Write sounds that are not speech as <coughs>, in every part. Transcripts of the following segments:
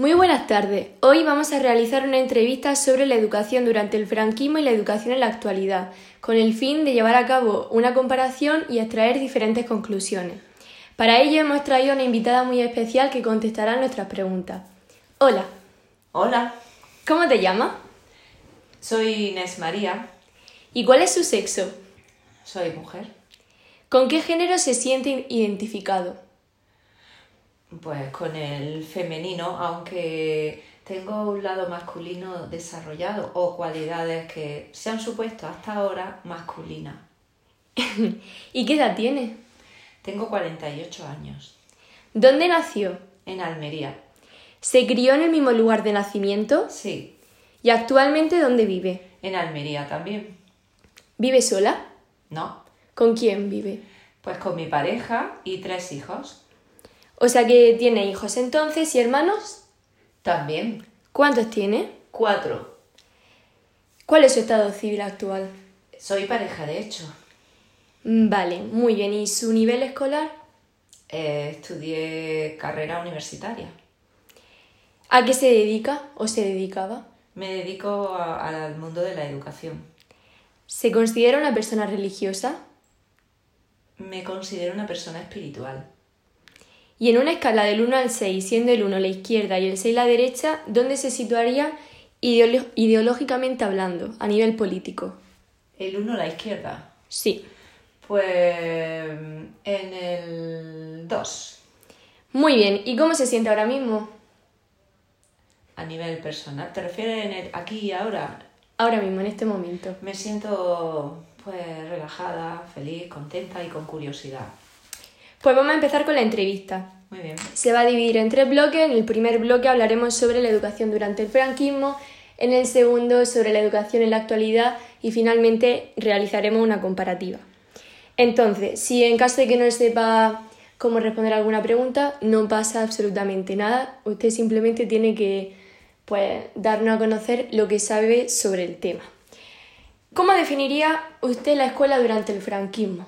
Muy buenas tardes. Hoy vamos a realizar una entrevista sobre la educación durante el franquismo y la educación en la actualidad, con el fin de llevar a cabo una comparación y extraer diferentes conclusiones. Para ello hemos traído una invitada muy especial que contestará nuestras preguntas. Hola. Hola. ¿Cómo te llamas? Soy Inés María. ¿Y cuál es su sexo? Soy mujer. ¿Con qué género se siente identificado? Pues con el femenino, aunque tengo un lado masculino desarrollado o cualidades que se han supuesto hasta ahora masculinas. <laughs> ¿Y qué edad tiene? Tengo 48 años. ¿Dónde nació? En Almería. ¿Se crió en el mismo lugar de nacimiento? Sí. ¿Y actualmente dónde vive? En Almería también. ¿Vive sola? No. ¿Con quién vive? Pues con mi pareja y tres hijos. O sea que tiene hijos entonces y hermanos. También. ¿Cuántos tiene? Cuatro. ¿Cuál es su estado civil actual? Soy pareja, de hecho. Mm, Vale, muy bien. ¿Y su nivel escolar? Eh, estudié carrera universitaria. ¿A qué se dedica o se dedicaba? Me dedico a- al mundo de la educación. ¿Se considera una persona religiosa? Me considero una persona espiritual. Y en una escala del 1 al 6, siendo el 1 la izquierda y el 6 la derecha, ¿dónde se situaría ideolo- ideológicamente hablando, a nivel político? El uno a la izquierda. Sí. Pues en el 2, Muy bien. ¿Y cómo se siente ahora mismo? a nivel personal. ¿Te refieres en el aquí y ahora? Ahora mismo, en este momento. Me siento pues relajada, feliz, contenta y con curiosidad. Pues vamos a empezar con la entrevista. Muy bien. Se va a dividir en tres bloques. En el primer bloque hablaremos sobre la educación durante el franquismo, en el segundo sobre la educación en la actualidad y finalmente realizaremos una comparativa. Entonces, si en caso de que no sepa cómo responder alguna pregunta, no pasa absolutamente nada. Usted simplemente tiene que pues, darnos a conocer lo que sabe sobre el tema. ¿Cómo definiría usted la escuela durante el franquismo?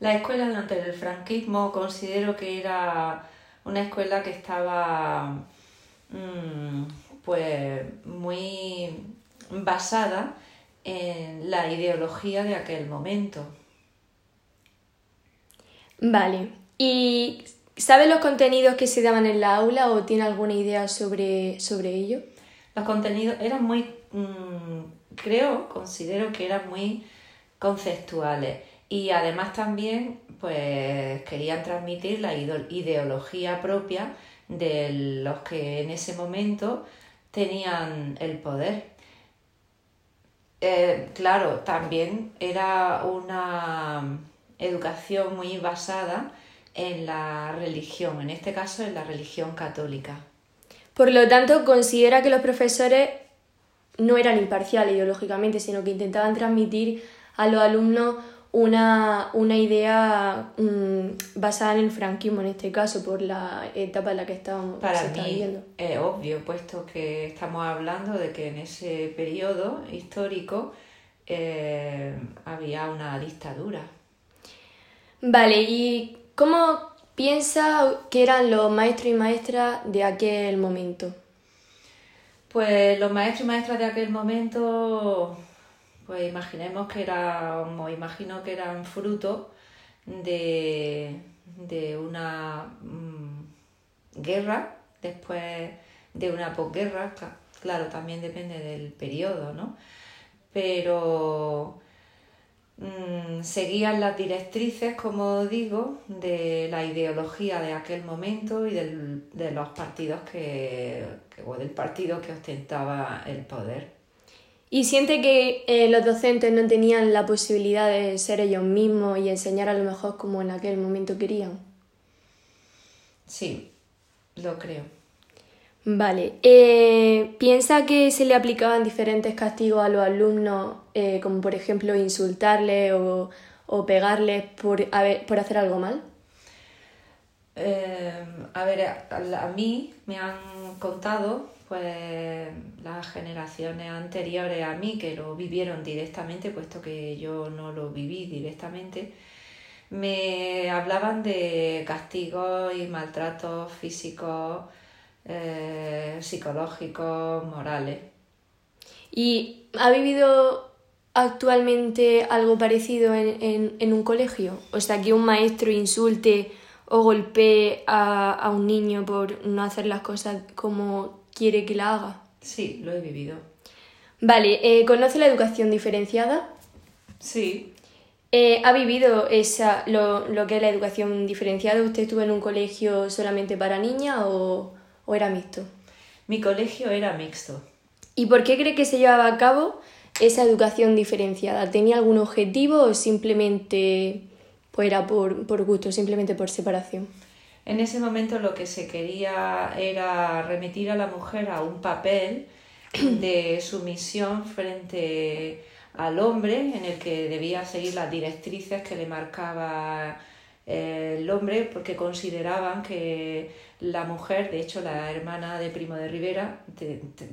La escuela durante el franquismo considero que era una escuela que estaba mm, pues muy basada en la ideología de aquel momento. Vale. ¿Y sabe los contenidos que se daban en la aula o tiene alguna idea sobre, sobre ello? Los contenidos eran muy, mm, creo, considero que eran muy conceptuales y además también pues querían transmitir la ideología propia de los que en ese momento tenían el poder. Eh, claro, también era una educación muy basada en la religión, en este caso en la religión católica. Por lo tanto, considera que los profesores no eran imparciales ideológicamente, sino que intentaban transmitir a los alumnos una, una idea mm, basada en el franquismo, en este caso, por la etapa en la que estábamos Para mí viviendo. es obvio, puesto que estamos hablando de que en ese periodo histórico eh, había una dictadura. Vale, ¿y cómo piensa que eran los maestros y maestras de aquel momento? Pues los maestros y maestras de aquel momento, pues imaginemos que eran, o imagino que eran fruto de, de una mm, guerra, después de una posguerra, cla- claro, también depende del periodo, ¿no? Pero mm, seguían las directrices, como digo, de la ideología de aquel momento y del- de los partidos que, que- o del partido que ostentaba el poder. ¿Y siente que eh, los docentes no tenían la posibilidad de ser ellos mismos y enseñar a lo mejor como en aquel momento querían? Sí, lo creo. Vale. Eh, ¿Piensa que se le aplicaban diferentes castigos a los alumnos, eh, como por ejemplo insultarles o, o pegarles por, haber- por hacer algo mal? Eh, a ver, a, a mí me han contado pues las generaciones anteriores a mí que lo vivieron directamente, puesto que yo no lo viví directamente, me hablaban de castigos y maltratos físicos eh, psicológicos, morales. ¿Y ha vivido actualmente algo parecido en, en, un colegio? O sea, que un maestro insulte o golpee a, a un niño por no hacer las cosas como quiere que la haga. Sí, lo he vivido. Vale, eh, ¿conoce la educación diferenciada? Sí. Eh, ¿Ha vivido esa, lo, lo, que es la educación diferenciada? ¿Usted estuvo en un colegio solamente para niñas o, o era mixto? Mi colegio era mixto. ¿Y por qué cree que se llevaba a cabo esa educación diferenciada? ¿Tenía algún objetivo o simplemente pues era por, por gusto, simplemente por separación? En ese momento lo que se quería era remitir a la mujer a un papel de sumisión frente al hombre en el que debía seguir las directrices que le marcaba eh, el hombre porque consideraban que la mujer, de hecho la hermana de Primo de Rivera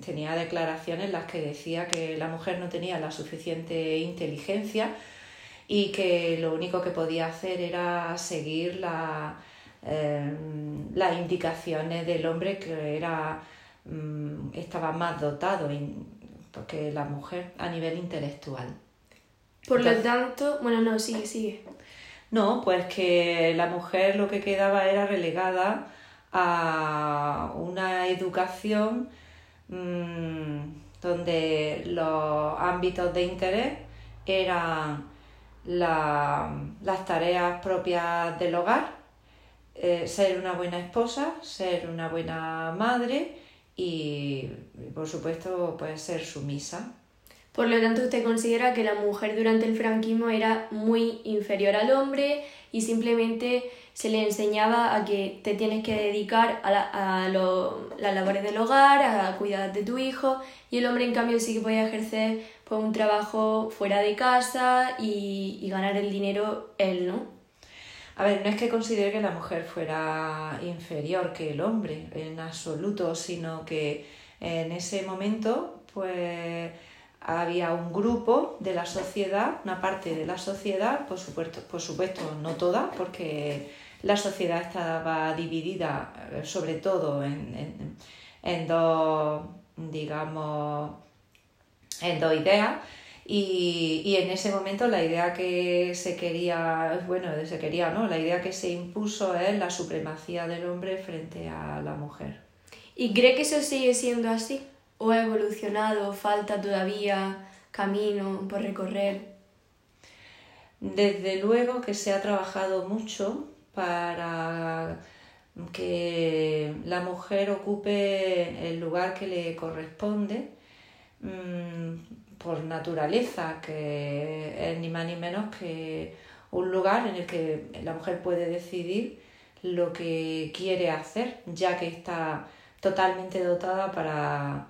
tenía declaraciones en las que decía que la mujer no tenía la suficiente inteligencia y que lo único que podía hacer era seguir eh, las indicaciones del hombre que era, mm, estaba más dotado que la mujer a nivel intelectual. Por lo tanto, bueno, no, sigue, sigue. No, pues que la mujer lo que quedaba era relegada a una educación mm, donde los ámbitos de interés eran las tareas propias del hogar, eh, ser una buena esposa, ser una buena madre y, por supuesto, pues ser sumisa. Por lo tanto, usted considera que la mujer durante el franquismo era muy inferior al hombre y simplemente se le enseñaba a que te tienes que dedicar a, la, las labores del hogar, a cuidar de tu hijo, y el hombre en cambio sí que podía ejercer pues, un trabajo fuera de casa y, y ganar el dinero él, ¿no? A ver, no es que considere que la mujer fuera inferior que el hombre en absoluto, sino que en ese momento, pues había un grupo de la sociedad, una parte de la sociedad, por supuesto, por supuesto no toda, porque la sociedad estaba dividida eh, sobre todo en, en, dos, digamos, en dos ideas. Y, y, en ese momento la idea que se quería, bueno, se quería, ¿no? La idea que se impuso es la supremacía del hombre frente a la mujer. ¿Y cree que eso sigue siendo así? ¿O ha evolucionado? ¿Falta todavía camino por recorrer? Desde luego que se ha trabajado mucho para que la mujer ocupe el lugar que le corresponde mm, por naturaleza, que es ni más ni menos que un lugar en el que la mujer puede decidir lo que quiere hacer, ya que está totalmente dotada para,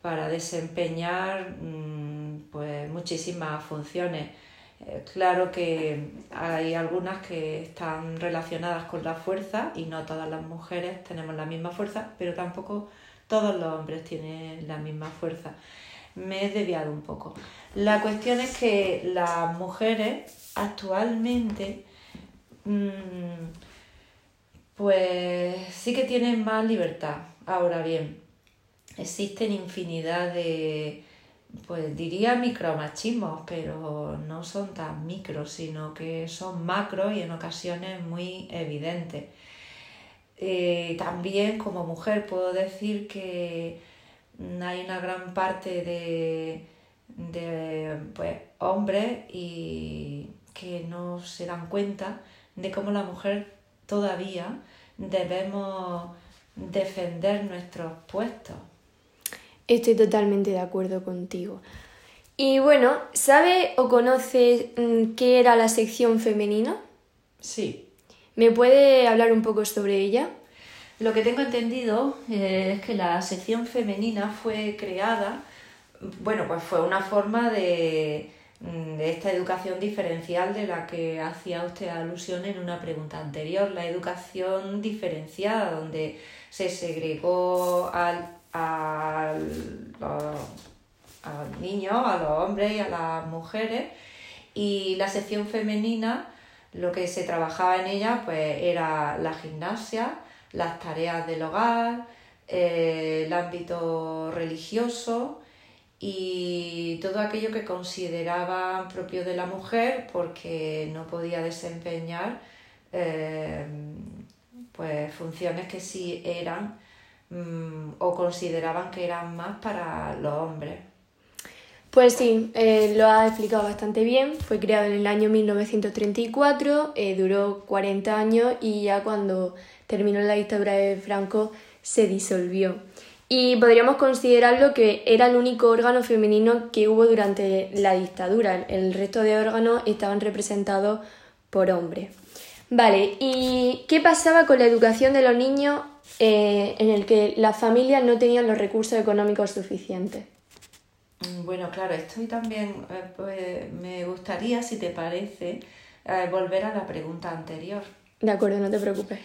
para desempeñar mm, pues, muchísimas funciones eh, claro que hay algunas que están relacionadas con la fuerza y no todas las mujeres tenemos la misma fuerza, pero tampoco todos los hombres tienen la misma fuerza. Me he desviado un poco. La cuestión es que las mujeres actualmente mm, pues sí que tienen más libertad. Ahora bien, existen infinidad de, pues diría micromachismos, pero no son tan micros, sino que son macros y en ocasiones muy evidentes. Eh, también como mujer puedo decir que hay una gran parte de, de pues, hombres y que no se dan cuenta de cómo la mujer todavía debemos defender nuestros puestos Estoy totalmente de acuerdo contigo. Y bueno, ¿sabe o conoce mm, qué era la sección femenina? Sí. ¿Me puede hablar un poco sobre ella? Lo que tengo entendido eh, es que la sección femenina fue creada, bueno, pues fue una forma de, mm, de esta educación diferencial de la que hacía usted alusión en una pregunta anterior, la educación diferenciada, donde se segregó al a los, niños, a los hombres y a las mujeres. Y la sección femenina, lo que se trabajaba en ella, pues era la gimnasia, las tareas del hogar, eh, el ámbito religioso y todo aquello que consideraban propio de la mujer porque no podía desempeñar eh, pues funciones que sí eran mm, o consideraban que eran más para los hombres. Pues sí, eh, lo ha explicado bastante bien. Fue creado en el año 1934, eh, duró 40 años y ya cuando terminó la dictadura de Franco se disolvió. Y podríamos considerarlo que era el único órgano femenino que hubo durante la dictadura. El resto de órganos estaban representados por hombres. Vale, ¿y qué pasaba con la educación de los niños eh, en el que las familias no tenían los recursos económicos suficientes? Mm, bueno, claro, estoy también, eh, pues, me gustaría, si te parece, eh, volver a la pregunta anterior. De acuerdo, no te preocupes.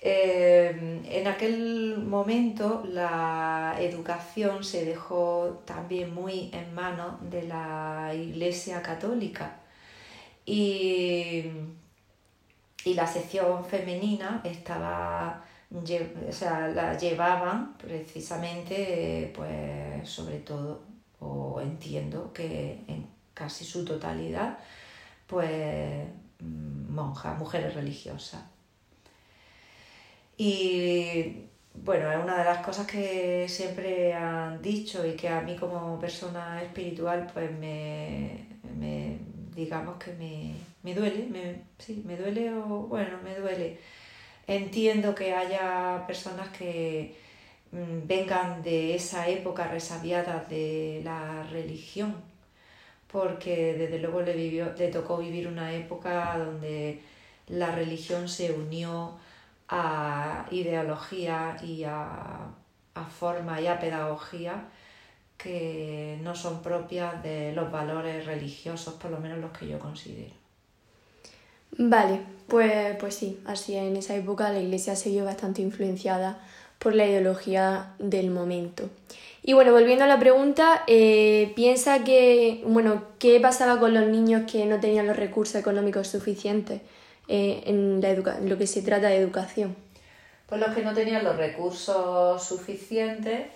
en aquel momento la educación se dejó también muy en manos de la Iglesia Católica y y la sección femenina estaba o sea, la llevaban precisamente, pues sobre todo, o entiendo que en casi su totalidad, pues mm, monjas, mujeres religiosas. Y bueno, es una de las cosas que siempre han dicho y que a mí como persona espiritual, pues me, me digamos que me, me duele, me, sí, me duele o bueno, me duele. Entiendo que haya personas que vengan de esa época resabiada de la religión, porque desde luego le, vivió, le tocó vivir una época donde la religión se unió a ideología y a, a forma y a pedagogía que no son propias de los valores religiosos, por lo menos los que yo considero. Vale, pues, pues sí, así en esa época la iglesia se vio bastante influenciada por la ideología del momento. Y bueno, volviendo a la pregunta, eh, piensa que, bueno, ¿qué pasaba con los niños que no tenían los recursos económicos suficientes eh, en, la en lo que se trata de educación? Pues los que no tenían los recursos suficientes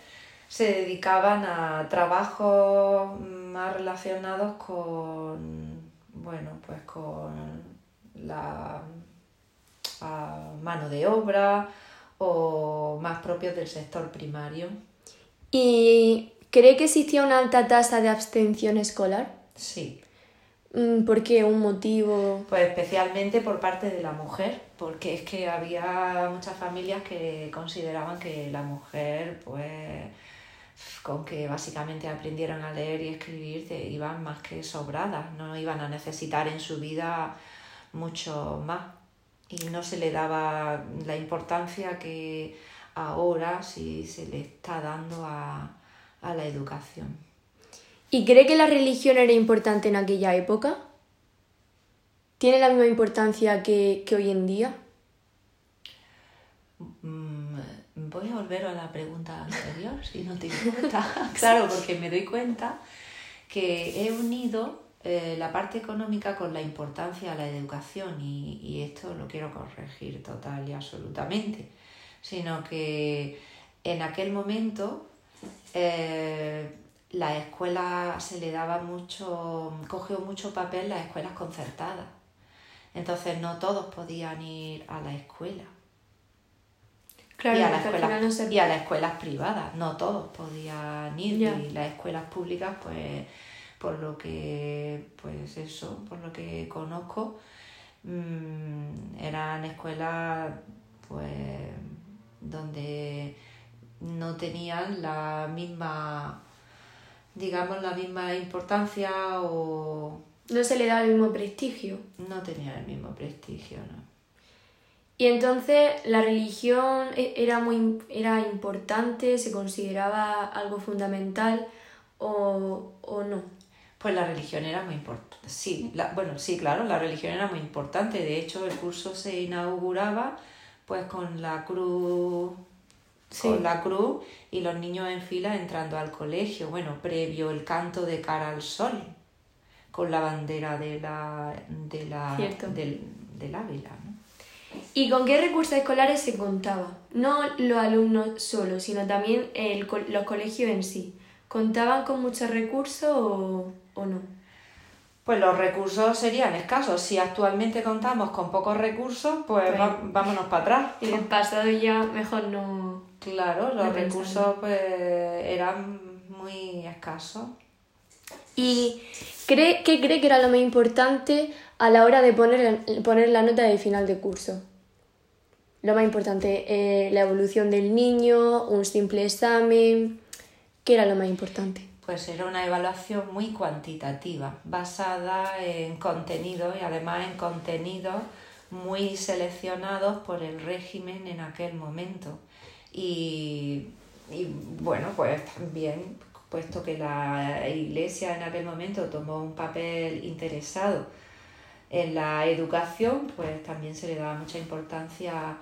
se dedicaban a trabajos más relacionados con, bueno, pues con la mano de obra o más propios del sector primario. ¿Y cree que existía una alta tasa de abstención escolar? Sí. Mm, ¿Por qué? ¿Un motivo? Pues especialmente por parte de la mujer, porque es que había muchas familias que consideraban que la mujer, pues con que básicamente aprendieran a leer y escribir, iban más que sobradas, no iban a necesitar en su vida mucho más. Y no se le daba la importancia que ahora sí se le está dando a, la educación. ¿Y cree que la religión era importante en aquella época? ¿Tiene la misma importancia que, que hoy en día? Mm, voy a volver a la pregunta anterior, si no te <laughs> importa. claro, porque me doy cuenta que he unido eh, la parte económica con la importancia de la educación y, esto lo quiero corregir total y absolutamente, sino que en aquel momento eh, la escuela se le daba mucho, cogió mucho papel las escuelas concertadas. Entonces no todos podían ir a la escuela y, a las escuelas, privadas. No todos podían ir y las escuelas públicas, pues, por lo que, pues eso, por lo que conozco, mm, eran escuelas, pues, donde no tenían la misma, digamos, la misma importancia o... No se le da el mismo prestigio. No tenía el mismo prestigio, ¿no? Y entonces la religión e, era muy era importante, se consideraba algo fundamental o, no. Pues la religión era muy importante. Sí, bueno, sí, claro, la religión era muy importante. De hecho, el curso se inauguraba pues con la cruz con la cruz y los niños en fila entrando al colegio. Bueno, previo el canto de cara al sol con la bandera de la de la del, del Ávila, ¿no? ¿Y con qué recursos escolares se contaba? No los alumnos solos, sino también el, los colegios en sí. ¿Contaban con muchos recursos o, o no? Pues los recursos serían escasos. Si actualmente contamos con pocos recursos, pues, Pues- vámonos para atrás. En el pasado ya mejor no... Claro, los No recursos pues eran muy escasos. ¿Y cree, qué cree que era lo más importante a la hora de poner, poner la nota de final de curso? Lo más importante, eh, la evolución del niño, un simple examen. ¿Qué era lo más importante? Pues era una evaluación muy cuantitativa, basada en contenidos y además en contenidos muy seleccionados por el régimen en aquel momento. Y, y, bueno, pues también, puesto que la Iglesia en aquel momento tomó un papel interesado en la educación, pues también se le daba mucha importancia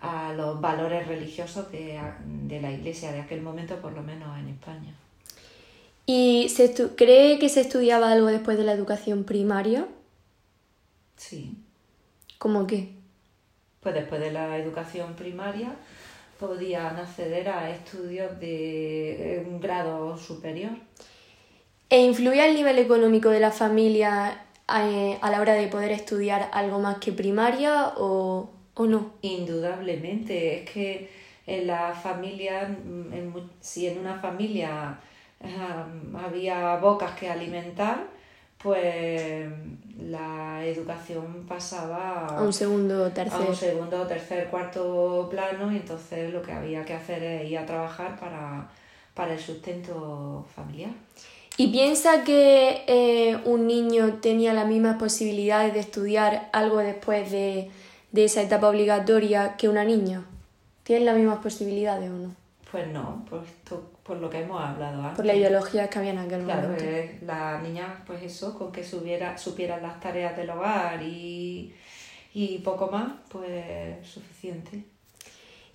a los valores religiosos de, de la Iglesia de aquel momento, por lo menos en España. ¿Y se cree que se estudiaba algo después de la educación primaria? Sí, ¿Cómo qué? pues después de la educación primaria podían acceder a estudios de un grado superior. ¿E influía el nivel económico de la familia eh, a la hora de poder estudiar algo más que primaria o, o no? Indudablemente, es que en la familia, en si en una familia había bocas que alimentar, pues la educación pasaba A un segundo a tercer. un segundo, tercer, cuarto plano y entonces lo que había que hacer es ir a trabajar para, para el sustento familiar. ¿Y piensa que eh, un niño tenía las mismas posibilidades de estudiar algo después de, de esa etapa obligatoria que una niña? ¿Tienen las mismas posibilidades o no? Pues no, por, esto- por lo que hemos hablado antes. Por la ideología que había en aquel Claro, momento. eh, la niña, pues eso, con que subiera, supieran las tareas del hogar y, y poco más, pues suficiente.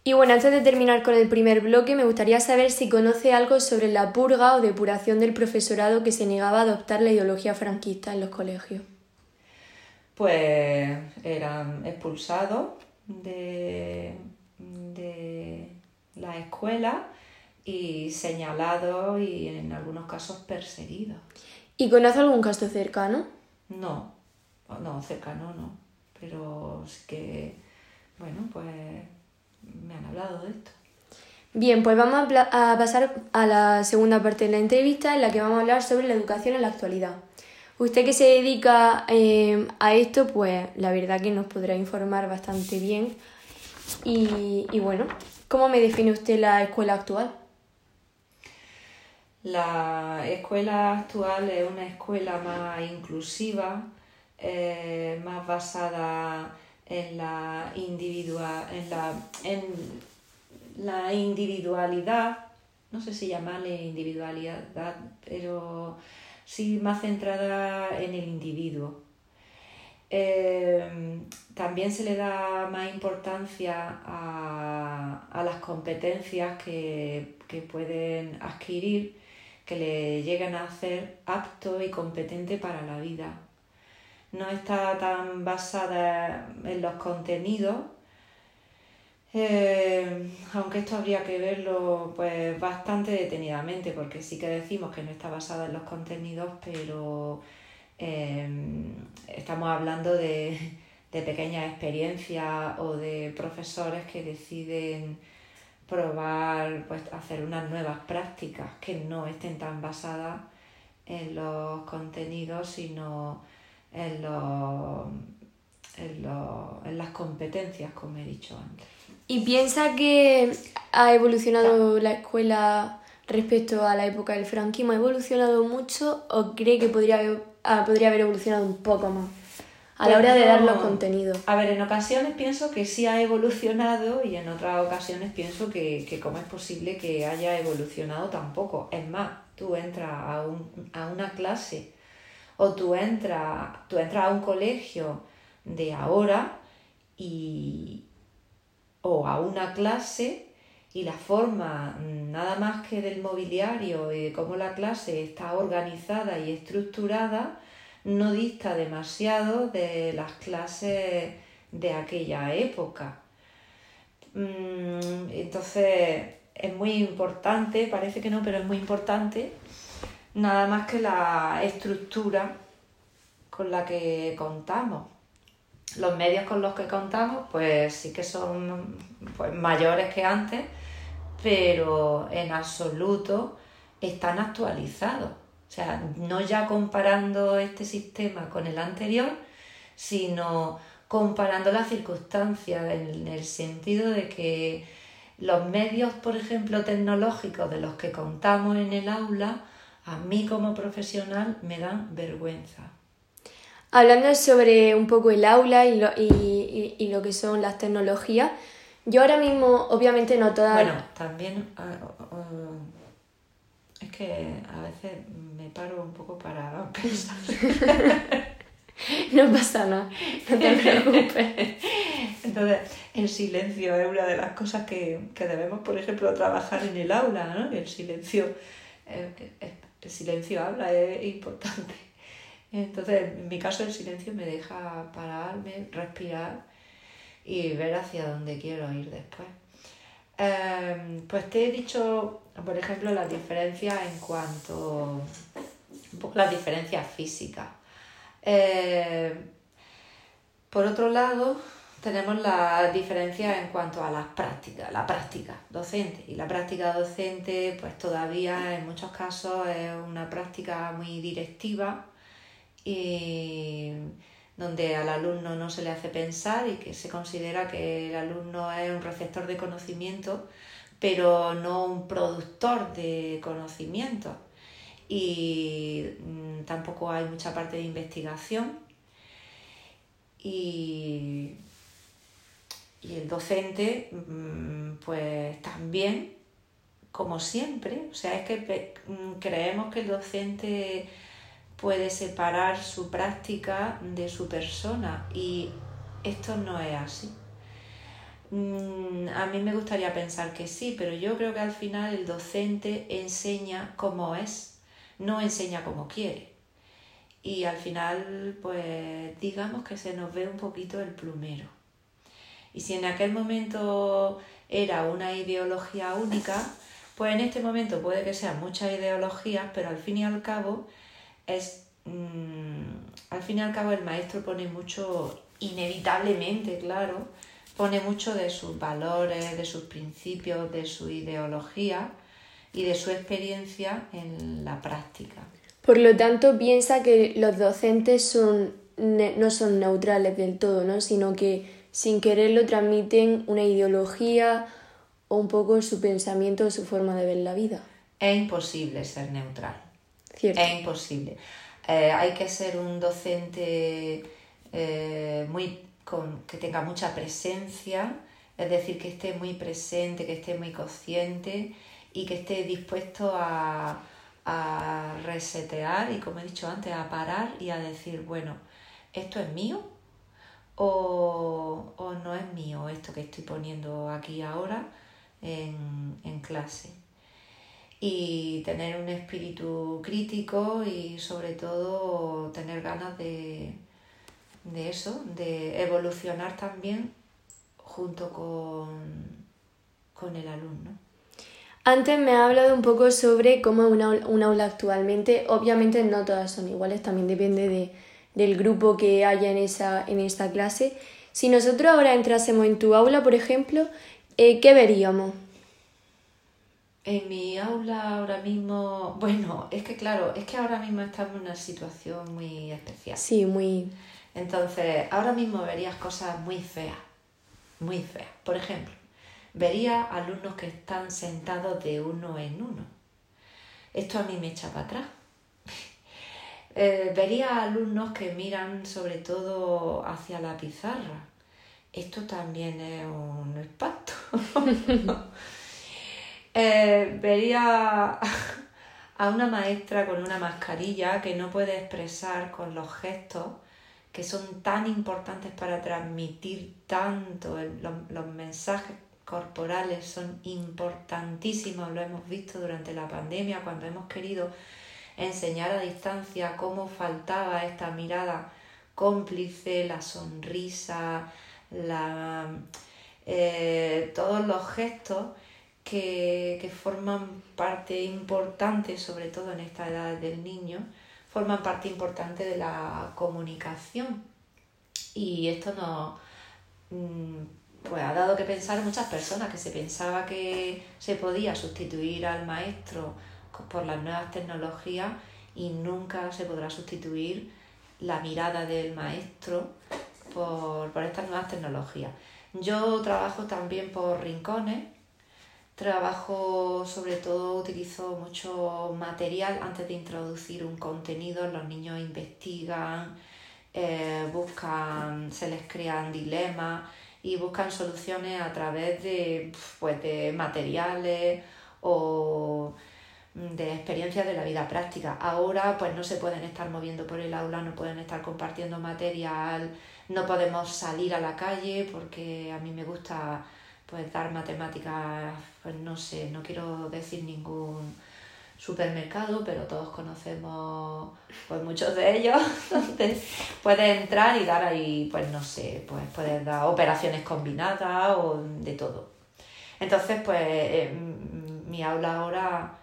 Y bueno, antes de terminar con el primer bloque, me gustaría saber si conoce algo sobre la purga o depuración del profesorado que se negaba a adoptar la ideología franquista en los colegios. Pues eran expulsados de, de la escuela y señalados y en algunos casos perseguidos. ¿Y conoce algún caso cercano? No, no, cercano no, pero sí que, bueno, pues me han hablado de esto. Bien, pues vamos a pasar a la segunda parte de la entrevista en la que vamos a hablar sobre la educación en la actualidad. Usted que se dedica eh, a esto, pues la verdad que nos podrá informar bastante bien. Y, y bueno, ¿cómo me define usted la escuela actual? La escuela actual es una escuela más inclusiva, eh, más basada en la, individua- en, la, en la individualidad, no sé si llamarle individualidad, pero sí más centrada en el individuo. Eh, también se le da más importancia a, a las competencias que, que pueden adquirir, que le lleguen a hacer apto y competente para la vida. No está tan basada en los contenidos, eh, aunque esto habría que verlo pues bastante detenidamente, porque sí que decimos que no está basada en los contenidos, pero eh, estamos hablando de, de pequeñas experiencias o de profesores que deciden probar, pues hacer unas nuevas prácticas que no estén tan basadas en los contenidos, sino en, los, en, los- en las competencias, como he dicho antes. ¿Y piensa que ha evolucionado la escuela respecto a la época del franquismo? ¿Ha evolucionado mucho o cree que podría haber, ah, podría haber evolucionado un poco más a la Pues hora de dar los contenidos? A ver, en ocasiones pienso que sí ha evolucionado y en otras ocasiones pienso que, que cómo es posible que haya evolucionado tampoco. Es más, tú entras a, un- a una clase o tú entras, tú entras a un colegio de ahora y, o a una clase y la forma mm, nada más que del mobiliario y de cómo la clase está organizada y estructurada no dista demasiado de las clases de aquella época. Mm, entonces es muy importante, parece que no, pero es muy importante nada más que la estructura con la que contamos. Los medios con los que contamos, pues sí que son pues, mayores que antes, pero en absoluto están actualizados. O sea, no ya comparando este sistema con el anterior, sino comparando las circunstancias en el sentido de que los medios, por ejemplo, tecnológicos de los que contamos en el aula, a mí como profesional me dan vergüenza. Hablando sobre un poco el aula y lo, y, y, lo que son las tecnologías, yo ahora mismo, obviamente, no todas. Bueno, también. Ah, es que a veces me paro un poco para <laughs> pensar. no pasa nada, no te preocupes. Entonces, el silencio es una de las cosas que, que debemos, por ejemplo, trabajar en el aula, ¿no? El silencio, eh, el silencio habla, es importante. Entonces, en mi caso, el silencio me deja pararme, respirar y ver hacia dónde quiero ir después. Em, pues te he dicho, por ejemplo, las diferencias en cuanto. un poco las diferencias físicas. Eh, por otro lado, tenemos las diferencias en cuanto a las prácticas, la práctica docente. Y la práctica docente, pues todavía en muchos casos es una práctica muy directiva y donde al alumno no se le hace pensar y que se considera que el alumno es un receptor de conocimiento, pero no un productor de conocimiento. Y mm, tampoco hay mucha parte de investigación. Y y el docente, mm, pues también, como siempre, o sea, es que mm, creemos que el docente puede separar su práctica de su persona y esto no es así. Mm, a mí me gustaría pensar que sí, pero yo creo que al final el docente enseña como es, no enseña como quiere. Y al final, pues digamos que se nos ve un poquito el plumero. Y si en aquel momento era una ideología única, pues en este momento puede que sean muchas ideologías, pero al fin y al cabo es mm, al fin y al cabo el maestro pone mucho, inevitablemente, claro, pone mucho de sus valores, de sus principios, de su ideología y de su experiencia en la práctica. Por lo tanto, piensa que los docentes son, no son neutrales del todo, ¿no? sino que sin quererlo transmiten una ideología o un poco su pensamiento o su forma de ver la vida. Es imposible ser neutral. Es imposible. Eh, hay que ser un docente eh, muy con, que tenga mucha presencia, es decir, que esté muy presente, que esté muy consciente y que esté dispuesto a, a resetear y, como he dicho antes, a parar y a decir, bueno, esto es mío, o, no es mío esto que estoy poniendo aquí ahora en, clase. Y tener un espíritu crítico y sobre todo tener ganas de, de eso, de evolucionar también junto con, con el alumno. Antes me ha hablado un poco sobre cómo es un aula actualmente. Obviamente no todas son iguales, también depende de, del grupo que haya en esa, en esta clase. Si nosotros ahora entrásemos en tu aula, por ejemplo, eh, ¿qué veríamos? En mi aula ahora mismo, bueno, es que claro, es que ahora mismo estamos en una situación muy especial. Sí, muy... Entonces, ahora mismo verías cosas muy feas, muy feas. Por ejemplo, vería alumnos que están sentados de uno en uno. Esto a mí me echa para atrás <laughs> eh, vería alumnos que miran sobre todo hacia la pizarra. Esto también es un espanto. <laughs> Eh, vería a una maestra con una mascarilla que no puede expresar con los gestos que son tan importantes para transmitir tanto, los mensajes corporales son importantísimos, lo hemos visto durante la pandemia cuando hemos querido enseñar a distancia cómo faltaba esta mirada cómplice, la sonrisa, la, eh, todos los gestos que, que, forman parte importante, sobre todo en esta edad del niño, forman parte importante de la comunicación. Y esto nos mm, pues, ha dado que pensar muchas personas que se pensaba que se podía sustituir al maestro por las nuevas tecnologías y nunca se podrá sustituir la mirada del maestro por, por estas nuevas tecnologías. Yo trabajo también por rincones, trabajo sobre todo, utilizo mucho material antes de introducir un contenido, los niños investigan, eh, buscan, se les crean dilemas y buscan soluciones a través de, pues, de materiales o de experiencias de la vida práctica. Ahora pues no se pueden estar moviendo por el aula, no pueden estar compartiendo material, no podemos salir a la calle porque a mí me gusta pues dar matemáticas, pues no sé, no quiero decir ningún supermercado, pero todos conocemos pues muchos de ellos, <laughs> donde puedes entrar y dar ahí, pues no sé, pues puedes dar operaciones combinadas o de todo. Entonces, pues eh, mi aula ahora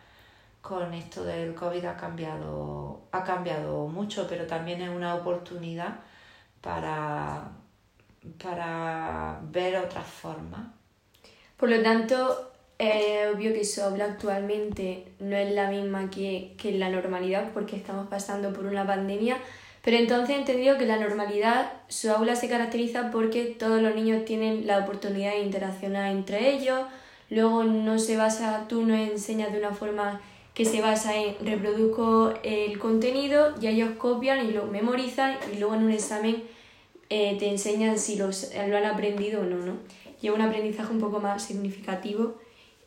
con esto del COVID ha cambiado, ha cambiado mucho, pero también es una oportunidad para, para ver otras formas. Por lo tanto, es obvio que su aula actualmente no es la misma que, que la normalidad porque estamos pasando por una pandemia, pero entonces he entendido que la normalidad, su aula se caracteriza porque todos los niños tienen la oportunidad de interaccionar entre ellos, luego no se basa, tú no enseñas de una forma que se basa en reproduzco el contenido y ellos copian y lo memorizan y luego en un examen eh, te enseñan si los, lo han aprendido o no, ¿no? Lleva un aprendizaje un poco más significativo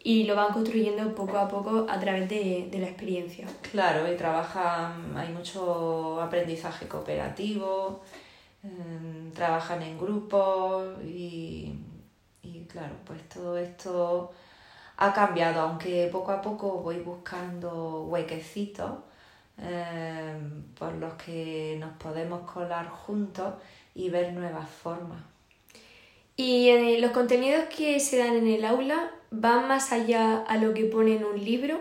y lo van construyendo poco a poco a través de, de la experiencia. Claro, y trabajan, hay mucho aprendizaje cooperativo, em, trabajan en grupos y, y claro, pues todo esto ha cambiado, aunque poco a poco voy buscando huequecitos eh, por los que nos podemos colar juntos y ver nuevas formas. ¿Y eh, los contenidos que se dan en el aula van más allá a lo que pone en un libro?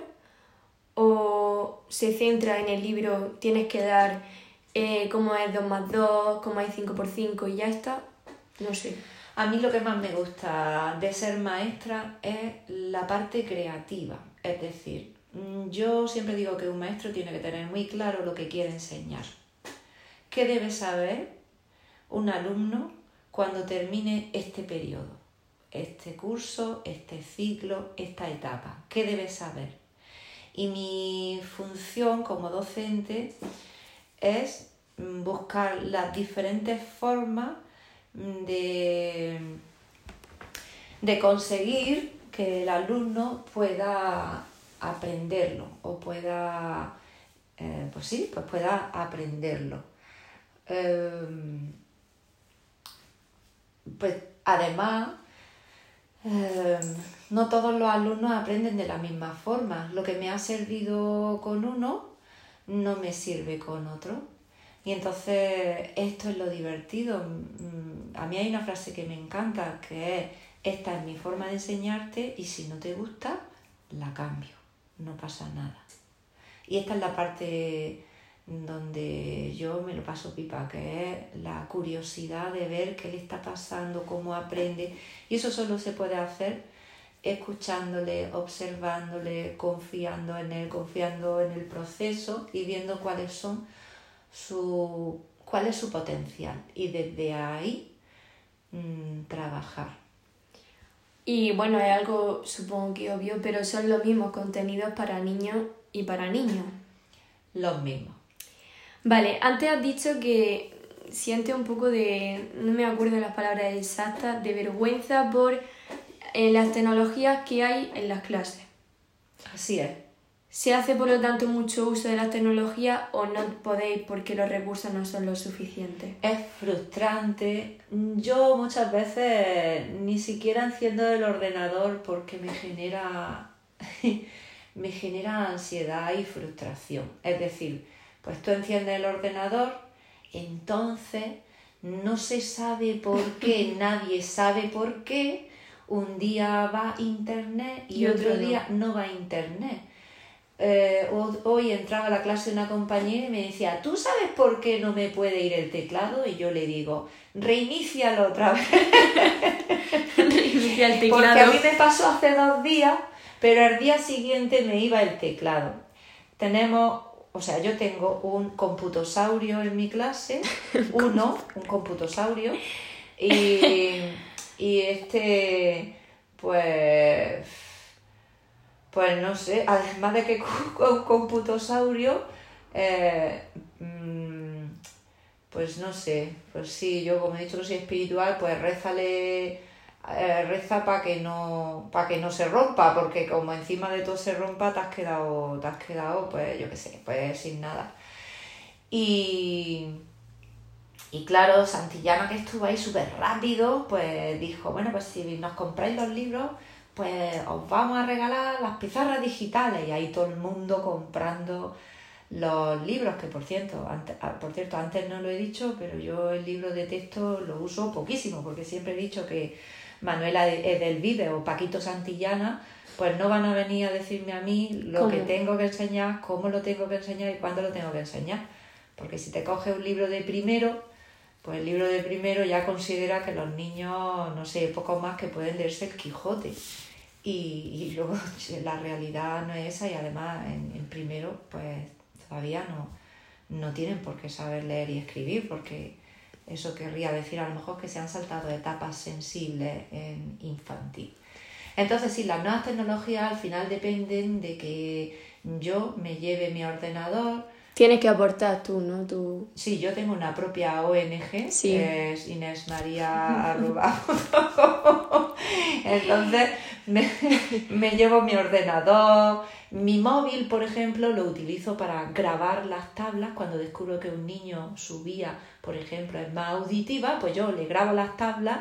¿O se centra en el libro, tienes que dar eh, cómo es 2 más 2, cómo es 5 por 5 y ya está? No sé. A mí lo que más me gusta de ser maestra es la parte creativa. Es decir, mm, yo siempre digo que un maestro tiene que tener muy claro lo que quiere enseñar. ¿Qué debe saber un alumno cuando termine este periodo? Este curso, este ciclo, esta etapa. ¿Qué debe saber? Y mi función como docente es buscar las diferentes formas de, de conseguir que el alumno pueda aprenderlo o pueda, eh, pues sí, pues pueda aprenderlo. Em, pues además, em, no todos los alumnos aprenden de la misma forma. Lo que me ha servido con uno no me sirve con otro. Y entonces esto es lo divertido. Mm, a mí hay una frase que me encanta, que es, esta es mi forma de enseñarte y si no te gusta, la cambio, no pasa nada. Y esta es la parte donde yo me lo paso pipa, que es la curiosidad de ver qué le está pasando, cómo aprende. Y eso solo se puede hacer escuchándole, observándole, confiando en él, confiando en el proceso y viendo cuáles son su, cuál es su potencial y desde ahí mm, trabajar. Y bueno, es algo supongo que obvio, pero son los mismos contenidos para niños y para niños. Los mismos. Vale, antes has dicho que siente un poco de, no me acuerdo las palabras exactas, de vergüenza por eh, las tecnologías que hay en las clases. Así es. ¿Se hace por lo tanto mucho uso de la tecnología o no podéis porque los recursos no son lo suficientes? Es frustrante. Yo muchas veces ni siquiera enciendo el ordenador porque me genera, <laughs> me genera ansiedad y frustración. Es decir, pues tú enciendes el ordenador, entonces no se sabe por qué, <laughs> nadie sabe por qué, un día va internet y, Y otro, otro no. día no va internet. Eh, ho- hoy entraba a la clase una compañera y me decía, ¿tú sabes por qué no me puede ir el teclado? Y yo le digo, reinícialo otra vez. <laughs> Reinicia el Porque a teclado. mí me pasó hace dos días, pero al día siguiente me iba el teclado. Tenemos, o sea, yo tengo un computosaurio en mi clase, <laughs> uno, un computosaurio, <laughs> y, y este, pues, pues no sé, además de que <laughs> un computosaurio, eh, mm, pues no sé, pues sí, yo como he dicho que soy espiritual, pues rézale, eh, reza para que no, para que no se rompa, porque como encima de todo se rompa, te has quedado, te has quedado, pues yo qué sé, pues sin nada. Y, y claro, Santillana que estuvo ahí súper rápido, pues dijo, bueno, pues si nos compráis los libros, pues os vamos a regalar las pizarras digitales. Y ahí todo el mundo comprando los libros, que por cierto, antes, ah, por cierto, antes no lo he dicho, pero yo el libro de texto lo uso poquísimo, porque siempre he dicho que Manuela Edelvive o Paquito Santillana, pues no van a venir a decirme a mí lo ¿Cómo? que tengo que enseñar, cómo lo tengo que enseñar y cuándo lo tengo que enseñar. Porque si te coges un libro de primero, pues el libro de primero ya considera que los niños, no sé, poco más que pueden leerse el Quijote. Y, y luego <laughs> la realidad no es esa y además en, en primero pues todavía no, no tienen por qué saber leer y escribir porque eso querría decir a lo mejor que se han saltado etapas sensibles en infantil. Entonces sí, las nuevas tecnologías al final dependen de que yo me lleve mi ordenador, Tienes que aportar tú, ¿no? Tú... Sí, yo tengo una propia ONG, Sí. que es inesmaria.com. <laughs> Entonces me, me llevo mi ordenador, mi móvil, por ejemplo, lo utilizo para grabar las tablas. Cuando descubro que un niño subía, por ejemplo, es más auditiva, pues yo le grabo las tablas,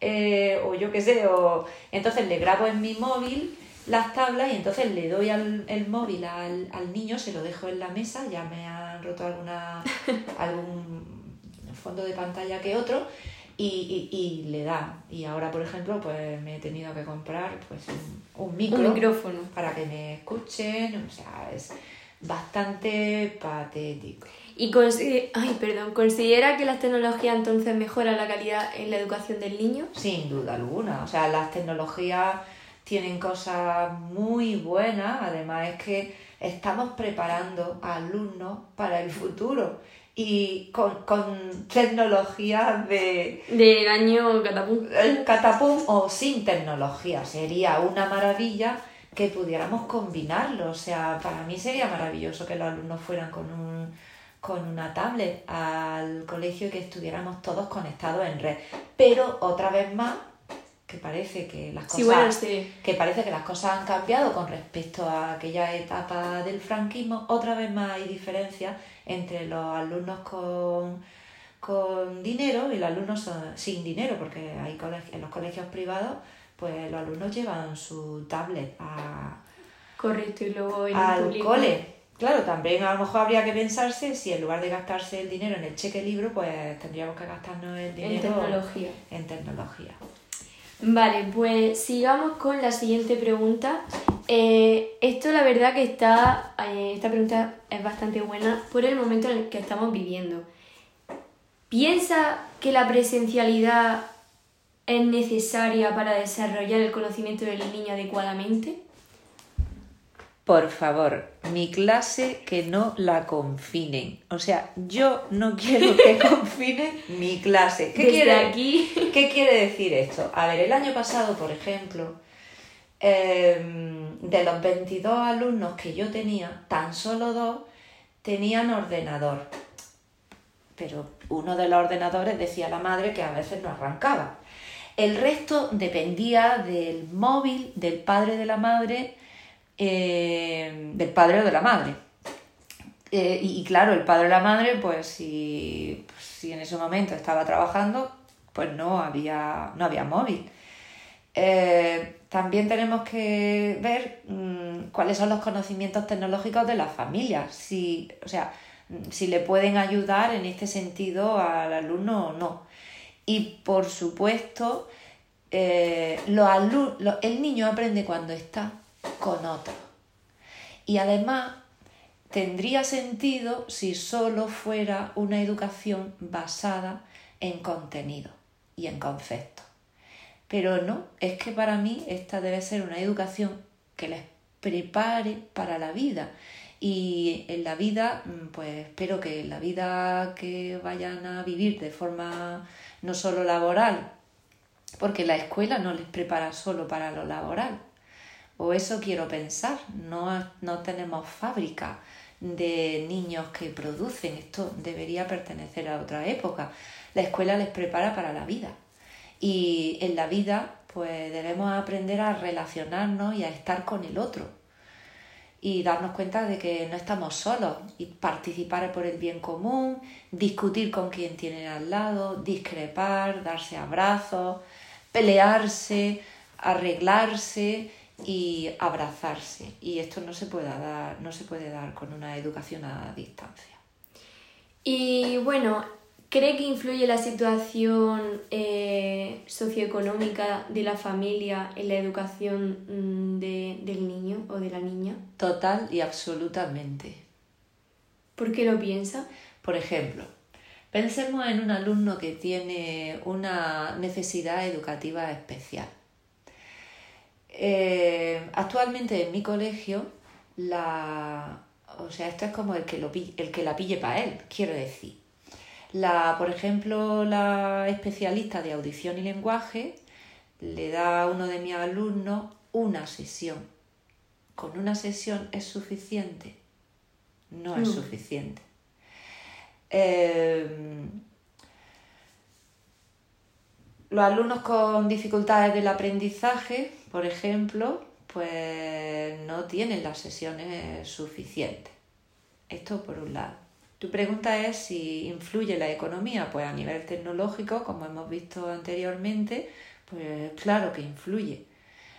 eh, o yo qué sé, o entonces le grabo en mi móvil las tablas y entonces le doy al, el móvil al, al niño, se lo dejo en la mesa, ya me han roto alguna, <laughs> algún fondo de pantalla que otro y, y, y le da. Y ahora, por ejemplo, pues me he tenido que comprar pues un, un micro Un micrófono. para que me escuchen, o sea, es bastante patético. Y Ay, perdón, ¿considera que las tecnologías entonces mejoran la calidad en la educación del niño? Sin duda alguna. O sea, las tecnologías tienen cosas muy buenas. Además es que estamos preparando a alumnos para el futuro. Y con, con tecnologías de Del año catapum. el catapum o sin tecnología. Sería una maravilla que pudiéramos combinarlo. O sea, para mí sería maravilloso que los alumnos fueran con un con una tablet al colegio y que estuviéramos todos conectados en red. Pero otra vez más, que parece que las cosas Sí, bueno, sí. que parece que las cosas han cambiado con respecto a aquella etapa del franquismo, otra vez más hay diferencias entre los alumnos con, con dinero y los alumnos sin dinero, porque hay en los colegios privados, pues los alumnos llevan su tablet a, Correcto, y luego al público- cole. Claro, también a lo mejor habría que pensarse si en lugar de gastarse el dinero en el cheque libro, pues tendríamos que gastarnos el dinero En tecnología. en tecnología. Vale, pues sigamos con la siguiente pregunta. Eh, esto la verdad que está, eh, esta pregunta es bastante buena por el momento en el que estamos viviendo. ¿Piensa que la presencialidad es necesaria para desarrollar el conocimiento del niño adecuadamente? Por favor, mi clase que no la confinen. O sea, yo no <laughs> quiero que confinen mi clase. ¿Qué, Desde quiere, aquí. ¿Qué quiere decir esto? A ver, el año pasado, por ejemplo, eh, de los 22 alumnos que yo tenía, tan solo dos tenían ordenador. Pero uno de los ordenadores decía la madre que a veces no arrancaba. El resto dependía del móvil del padre de la madre, eh, del padre o de la madre. Eh, y, claro, el padre o la madre, pues si, pues, si en ese momento estaba trabajando, pues no había, no había móvil. Eh, también tenemos que ver mm, cuáles son los conocimientos tecnológicos de las familias. Si, o sea, si le pueden ayudar en este sentido al alumno o no. Y por supuesto, el niño aprende cuando está con otro. Y además tendría sentido si solo fuera una educación basada en contenido y en conceptos. Pero no, es que para mí esta debe ser una educación que les prepare para la vida. Y en la vida, mm, pues espero que en la vida que vayan a vivir de forma no solo laboral, porque la escuela no les prepara solo para lo laboral. O eso quiero pensar, no, no tenemos fábrica de niños que producen, esto debería pertenecer a otra época. La escuela les prepara para la vida. Y en la vida pues debemos aprender a relacionarnos y a estar con el otro. Y darnos cuenta de que no estamos solos. Y participar por el bien común, discutir con quien tiene al lado, discrepar, darse abrazos, pelearse, arreglarse y abrazarse. Y esto no se puede dar, no se puede dar con una educación a distancia. Y bueno, ¿cree que influye la situación eh, socioeconómica de la familia en la educación mm, del niño o de la niña? Total y absolutamente. ¿Por qué lo piensa? Por ejemplo, pensemos en un alumno que tiene una necesidad educativa especial eh, actualmente en mi colegio, la, o sea, esto es como el que, lo, el que la pille para él, quiero decir. La, por ejemplo, la especialista de audición y lenguaje le da a uno de mis alumnos una sesión. Con una sesión es suficiente. No es mm. suficiente. Eh, los alumnos con dificultades del aprendizaje, por ejemplo, pues no tienen las sesiones suficientes. Esto por un lado. Tu pregunta es si influye la economía, pues a nivel tecnológico, como hemos visto anteriormente, pues claro que influye.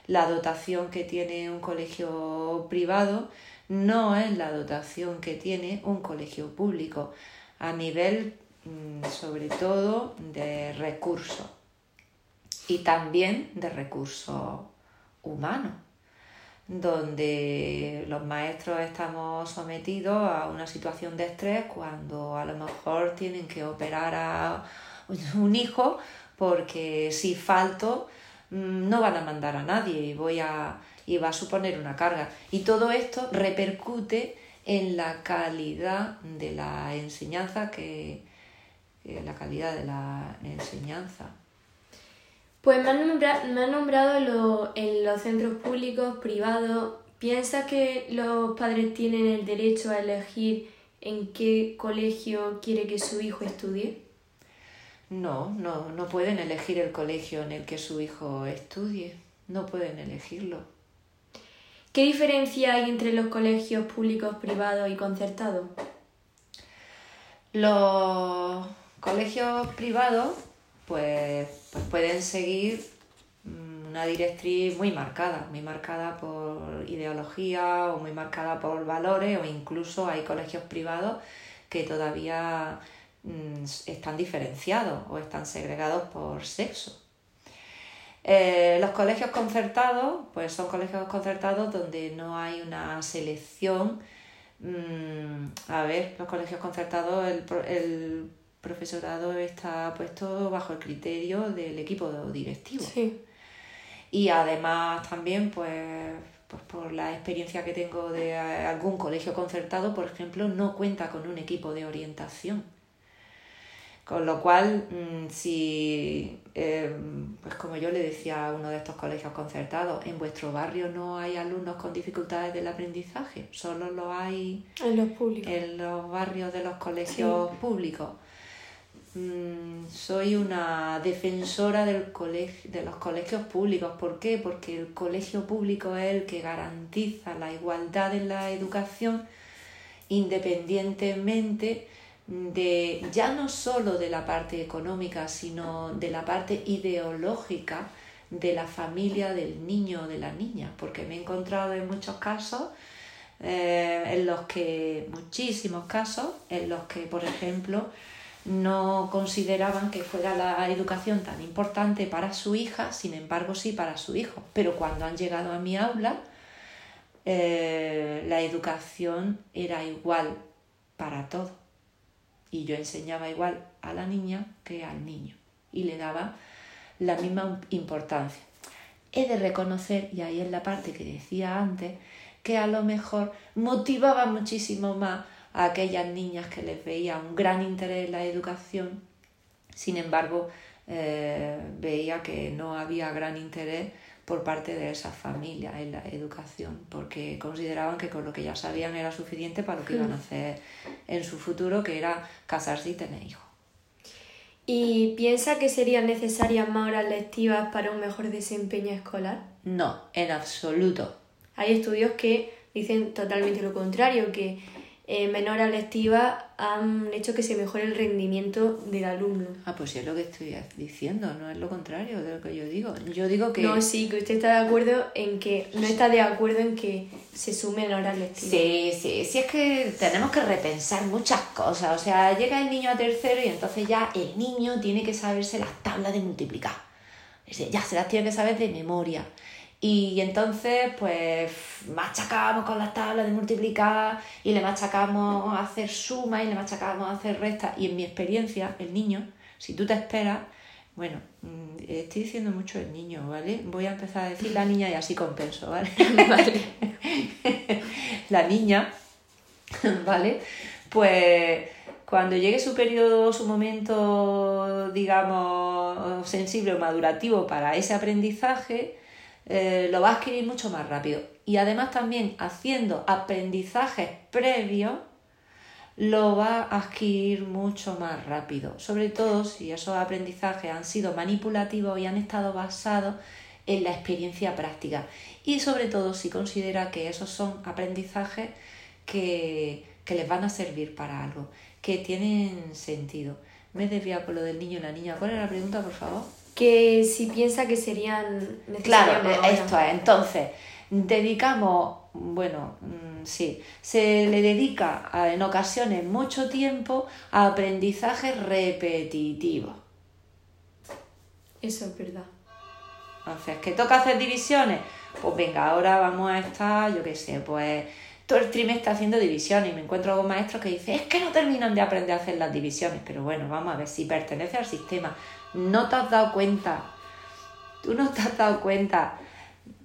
La dotación que tiene un colegio privado no es la dotación que tiene un colegio público, a nivel mm, sobre todo de recursos y también de recursos humanos, donde los maestros estamos sometidos a una situación de estrés cuando a lo mejor tienen que operar a un hijo porque si falto mm, no van a mandar a nadie y voy a y va a suponer una carga. Y todo esto repercute en la calidad de la enseñanza que la calidad de la enseñanza pues me han, nombrado, en los centros públicos, privados. ¿Piensa que los padres tienen el derecho a elegir en qué colegio quiere que su hijo estudie? No, no, no pueden elegir el colegio en el que su hijo estudie. No pueden elegirlo. ¿Qué diferencia hay entre los colegios públicos, privados y concertados? Los colegios privados pues, pues pueden seguir mm, una directriz muy marcada, muy marcada por ideología o muy marcada por valores o incluso hay colegios privados que todavía mm, están diferenciados o están segregados por sexo. Eh, los colegios concertados, pues son colegios concertados donde no hay una selección. Mm, a ver, los colegios concertados, el, el profesorado está puesto bajo el criterio del equipo directivo. Y además también, pues, pues, por la experiencia que tengo de algún colegio concertado, por ejemplo, no cuenta con un equipo de orientación. Con lo cual, mm, si, em, pues como yo le decía a uno de estos colegios concertados, en vuestro barrio no hay alumnos con dificultades del aprendizaje, solo lo hay en los, públicos. en los barrios de los colegios públicos. Mm, soy una defensora del colegio, de los colegios públicos. ¿Por qué? Porque el colegio público es el que garantiza la igualdad en la educación independientemente de ya no solo de la parte económica, sino de la parte ideológica de la familia del niño o de la niña, porque me he encontrado en muchos casos eh, en los que, muchísimos casos, en los que, por ejemplo, no consideraban que fuera la educación tan importante para su hija, sin embargo sí para su hijo. Pero cuando han llegado a mi aula, eh, la educación era igual para todo. Y yo enseñaba igual a la niña que al niño. Y le daba la misma importancia. He de reconocer, y ahí es la parte que decía antes, que a lo mejor motivaba muchísimo más a aquellas niñas que les veía un gran interés en la educación, sin embargo, eh, veía que no había gran interés por parte de esas familias en la educación, porque consideraban que con lo que ya sabían era suficiente para lo que iban a hmm. hacer en su futuro, que era casarse y tener hijos. ¿Y piensa que serían necesarias más horas lectivas para un mejor desempeño escolar? No, en absoluto. Hay estudios que dicen totalmente lo contrario, que eh, menor lectiva han hecho que se mejore el rendimiento del alumno. Ah, pues sí es lo que estoy diciendo, no es lo contrario de lo que yo digo. Yo digo que... No, sí, que usted está de acuerdo en que... No está de acuerdo en que se sumen horas lectivas. Sí, sí, sí es que tenemos que repensar muchas cosas. O sea, llega el niño a tercero y entonces ya el niño tiene que saberse las tablas de multiplicar. Ya se las tiene que saber de memoria. Y entonces, pues, machacamos con las tablas de multiplicar y le machacamos a hacer suma y le machacamos a hacer resta. Y en mi experiencia, el niño, si tú te esperas, bueno, mm, estoy diciendo mucho el niño, ¿vale? Voy a empezar a decir la niña y así compenso, ¿vale? <laughs> <laughs> vale. la niña, ¿vale? Pues cuando llegue su periodo, su momento, digamos, sensible o madurativo para ese aprendizaje, eh, lo va a adquirir mucho más rápido. Y además también haciendo aprendizajes previos, lo va a adquirir mucho más rápido. Sobre todo si esos aprendizajes han sido manipulativos y han estado basados en la experiencia práctica. Y sobre todo si considera que esos son aprendizajes que, que les van a servir para algo, que tienen sentido. Me he desviado con lo del niño y la niña. ¿Cuál era la pregunta, por favor? Que si piensa que serían necesarias. Claro, esto es. Entonces, dedicamos, bueno, mm, sí, se le dedica en ocasiones mucho tiempo a aprendizaje repetitivo. Eso es verdad. Entonces, ¿qué toca hacer divisiones? Pues venga, ahora vamos a estar, yo qué sé, pues todo el trimestre haciendo divisiones y me encuentro con maestros que dicen, es que no terminan de aprender a hacer las divisiones, pero bueno, vamos a ver, si pertenece al sistema, no te has dado cuenta, tú no te has dado cuenta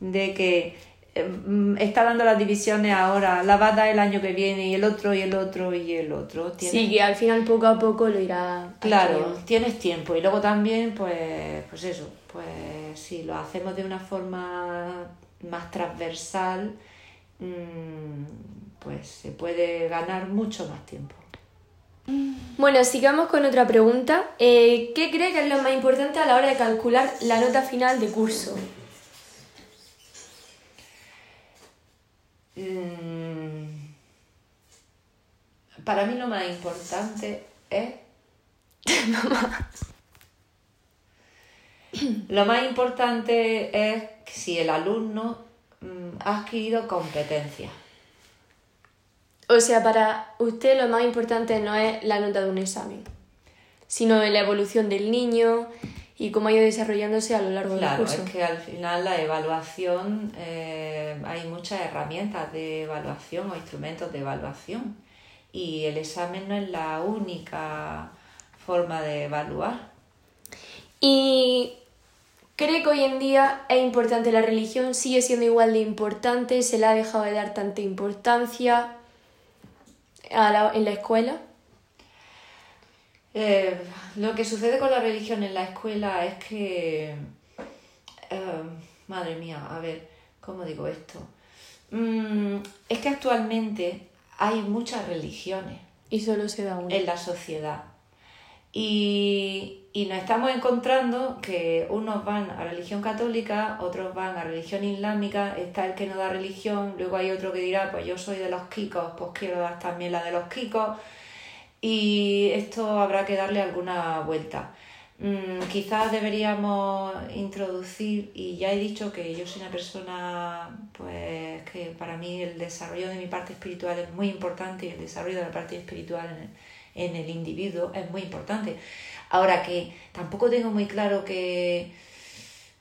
de que eh, está dando las divisiones ahora, la va a dar el año que viene y el otro y el otro y el otro. Sí, que al final poco a poco lo irá. Claro, tienes tiempo y luego también, pues, pues eso, pues si lo hacemos de una forma más transversal, mm, pues se puede ganar mucho más tiempo. Bueno, sigamos con otra pregunta. Eh, ¿Qué cree que es lo más importante a la hora de calcular la nota final de curso? Mm, para mí lo más importante es... <laughs> lo más importante es si el alumno mm, ha adquirido competencias. O sea, para usted lo más importante no es la nota de un examen, sino la evolución del niño y cómo ha ido desarrollándose a lo largo del curso. Claro, es que al final la evaluación, eh, hay muchas herramientas de evaluación o instrumentos de evaluación y el examen no es la única forma de evaluar. Y cree que hoy en día es importante la religión, sigue siendo igual de importante, se le ha dejado de dar tanta importancia en la escuela? Eh, lo que sucede con la religión en la escuela es que, eh, madre mía, a ver, ¿cómo digo esto? Mm, es que actualmente hay muchas religiones. Y solo se da una. En la sociedad. Y, y nos estamos encontrando que unos van a religión católica, otros van a religión islámica, está el que no da religión, luego hay otro que dirá, pues yo soy de los kikos, pues quiero dar también la de los kikos, y esto habrá que darle alguna vuelta. Mm, quizás deberíamos introducir, y ya he dicho que yo soy una persona, pues que para mí el desarrollo de mi parte espiritual es muy importante y el desarrollo de la parte espiritual en el, en el individuo es muy importante. Ahora que tampoco tengo muy claro que,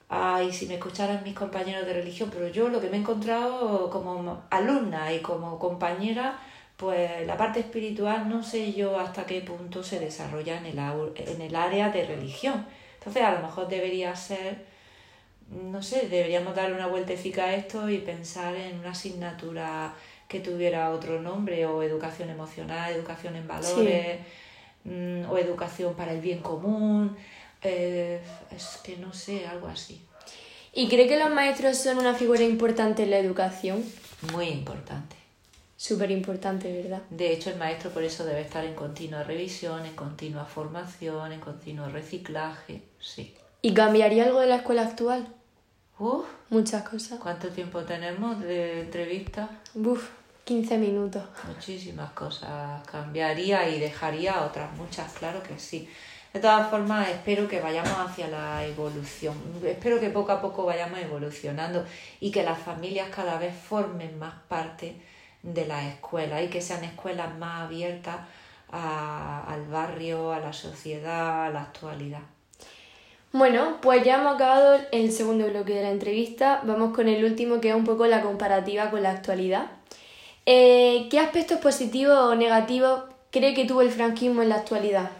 ay, si me escucharan mis compañeros de religión, pero yo lo que me he encontrado como alumna y como compañera, pues la parte espiritual no sé yo hasta qué punto se desarrolla en el, en el área de religión. Entonces a lo mejor debería ser, no sé, deberíamos darle una vueltecita a esto y pensar en una asignatura que tuviera otro nombre, o educación emocional, educación en valores, mm, o educación para el bien común, eh, es que no sé, algo así. ¿Y cree que los maestros son una figura importante en la educación? Muy importante. Súper importante, ¿verdad? De hecho, el maestro por eso debe estar en continua revisión, en continua formación, en continuo reciclaje, sí. ¿Y cambiaría algo de la escuela actual? Uf, Muchas cosas. ¿cuánto tiempo tenemos de entrevista? Uf, 15 minutos. Muchísimas cosas. Cambiaría y dejaría otras muchas, claro que sí. De todas formas, espero que vayamos hacia la evolución. Espero que poco a poco vayamos evolucionando y que las familias cada vez formen más parte de la escuela y que sean escuelas más abiertas al barrio, a la sociedad, a la actualidad. Bueno, pues ya hemos acabado el segundo bloque de la entrevista. Vamos con el último, que es un poco la comparativa con la actualidad. Eh, ¿Qué aspectos positivos o negativos cree que tuvo el franquismo en la actualidad?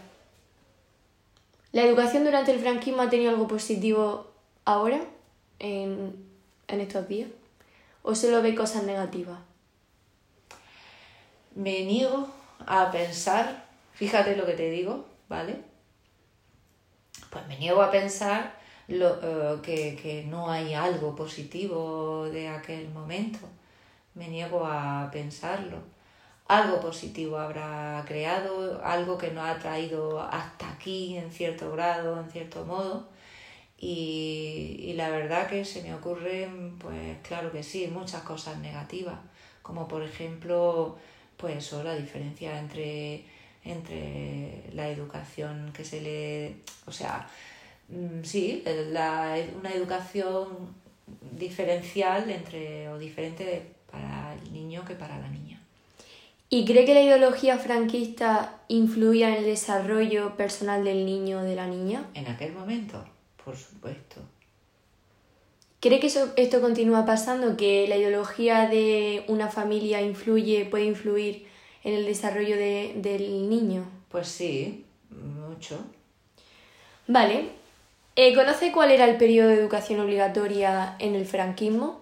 ¿La educación durante el franquismo ha tenido algo positivo ahora, en, en estos días? ¿O solo ve cosas negativas? me niego a pensar, fíjate lo que te digo, ¿vale? Pues me niego a pensar lo, eh, que, que no hay algo positivo de aquel momento. Me niego a pensarlo. Algo positivo habrá creado, algo que nos ha traído hasta aquí en cierto grado, en cierto modo. Y, y la verdad que se me ocurren, pues claro que sí, muchas cosas negativas, como por ejemplo pues eso, la diferencia entre, entre la educación que se le... O sea, mm, sí, la, una educación diferencial entre o diferente para el niño que para la niña. ¿Y cree que la ideología franquista influía en el desarrollo personal del niño o de la niña? En aquel momento, por supuesto. ¿Cree que eso, esto continúa pasando? ¿Que la ideología de una familia influye, puede influir en el desarrollo de, del niño? Pues sí, mucho. Vale. Eh, ¿Conoce cuál era el periodo de educación obligatoria en el franquismo?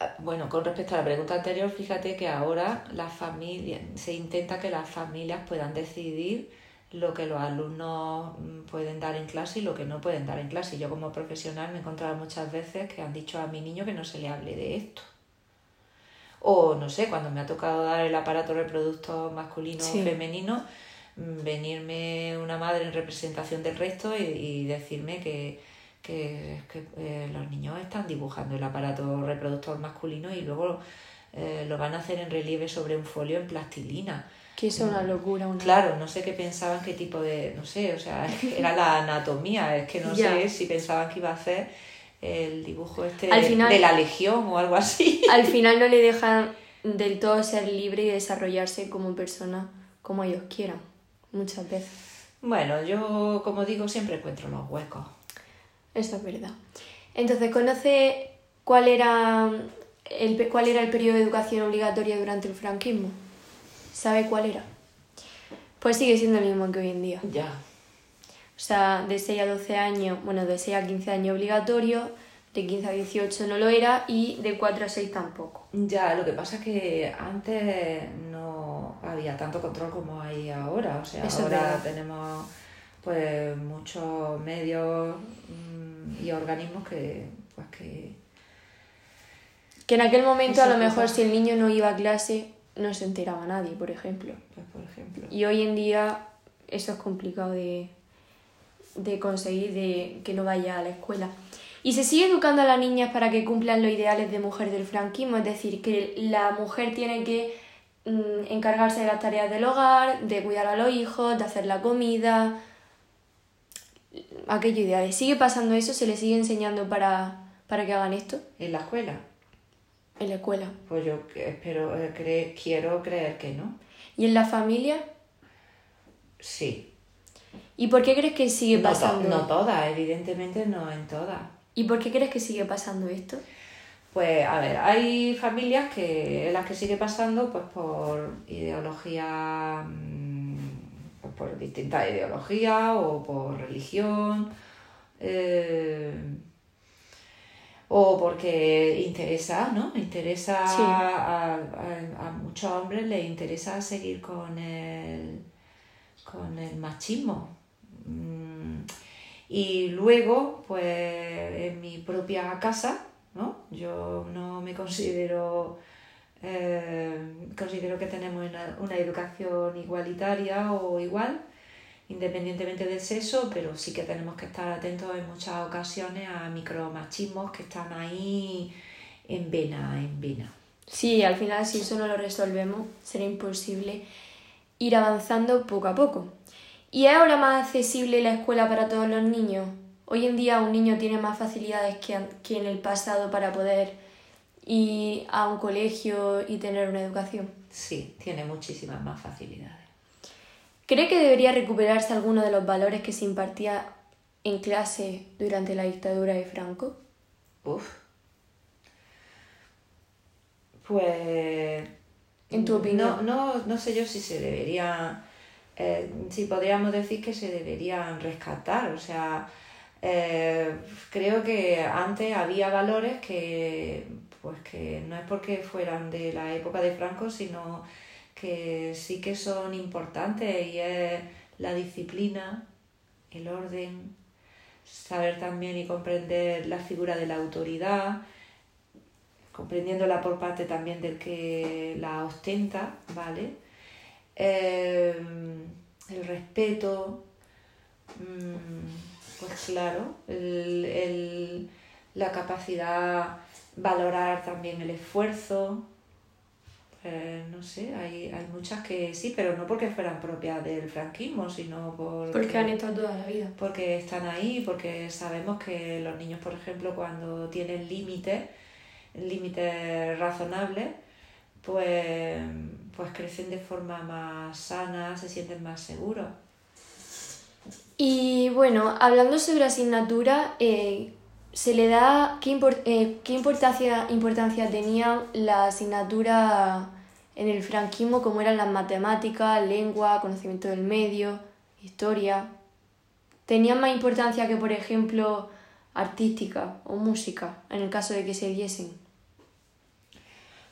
Ah, Bueno, con respecto a la pregunta anterior, fíjate que ahora la familia, se intenta que las familias puedan decidir lo que los alumnos mm, pueden dar en clase y lo que no pueden dar en clase. Yo como profesional me he encontrado muchas veces que han dicho a mi niño que no se le hable de esto. O no sé, cuando me ha tocado dar el aparato reproductor masculino Sí. o femenino, mm, venirme una madre en representación del resto y, y decirme que, que, que, eh, los niños están dibujando el aparato reproductor masculino y luego eh, lo van a hacer en relieve sobre un folio en plastilina. Que es una locura. Una... Claro, no sé qué pensaban, qué tipo de, no sé, o sea, era la anatomía, es que no <laughs> sé si pensaban que iba a hacer el dibujo este Al de- final- de la legión o algo así. Al <laughs> final no le dejan del todo ser libre y desarrollarse como persona como ellos quieran, muchas veces. Bueno, yo como digo siempre encuentro los huecos. Eso es verdad. Entonces, ¿conoce cuál era el, cuál era el periodo de educación obligatoria durante el franquismo? ¿Sabe cuál era? Pues sigue siendo el mismo que hoy en día. Ya, O sea, de 6 a 12 años, bueno, de 6 a 15 años obligatorio, de 15 a 18 no lo era y de 4 a 6 tampoco. ya, lo que pasa es que antes no había tanto control como hay ahora. O sea, Eso ahora tenemos pues muchos medios y organismos que pues que Que en aquel momento a lo mejor si el niño no iba a clase no se enteraba nadie, por ejemplo. pues por ejemplo Y hoy en día eso es complicado de, de conseguir, de que no vaya a la escuela. Y se sigue educando a las niñas para que cumplan los ideales de mujer del franquismo, es decir, que la mujer tiene que mm, encargarse de las tareas del hogar, de cuidar a los hijos, de hacer la comida. Aquello ideal. ¿Sigue pasando eso? ¿Se les sigue enseñando para, para que hagan esto? ¿En la escuela? En la escuela. Pues yo espero, eh, cre- quiero creer que no. ¿Y en la familia? Sí. ¿Y por qué crees que sigue No, to- pasando? no todas, evidentemente no en todas. ¿Y por qué crees que sigue pasando esto? Pues a ver, hay familias que en las que sigue pasando pues por ideología, mm, por distintas ideologías o por religión, eh, o porque interesa, ¿no? Interesa Sí. a, a- a muchos hombres les interesa seguir con el, con el machismo. Mm, Y luego, pues en mi propia casa, ¿no? Yo no me considero, eh, considero que tenemos una, educación igualitaria o igual, independientemente del sexo, pero sí que tenemos que estar atentos en muchas ocasiones a micromachismos que están ahí en vena, en vena. Sí, al final si eso no lo resolvemos será imposible ir avanzando poco a poco. ¿Y es ahora más accesible la escuela para todos los niños? Hoy en día un niño tiene más facilidades que, que en el pasado para poder ir a un colegio y tener una educación. Sí, tiene muchísimas más facilidades. ¿Cree que debería recuperarse alguno de los valores que se impartía en clase durante la dictadura de Franco? Uf. Pues. En tu opinión. No, no, no sé yo si se debería. eh, si podríamos decir que se deberían rescatar. O sea, eh, creo que antes había valores que. Pues que no es porque fueran de la época de Franco, sino que sí que son importantes y es la disciplina, el orden, saber también y comprender la figura de la autoridad, comprendiéndola por parte también del que la ostenta, ¿vale? Eh, el respeto, mm, pues claro, el- la capacidad, valorar también el esfuerzo, eh, no sé, hay, hay muchas que sí, pero no porque fueran propias del franquismo, sino por Porque han estado toda la vida. porque están ahí, porque sabemos que los niños, por ejemplo, cuando tienen límites, límites razonables, pues, pues crecen de forma más sana, se sienten más seguros. Y bueno, hablando sobre asignatura, eh, se le da qué, impor- eh, qué importancia, importancia tenía la asignatura en el franquismo, como eran las matemáticas, lengua, conocimiento del medio, historia. ¿Tenían más importancia que, por ejemplo, artística o música, en el caso de que se diesen?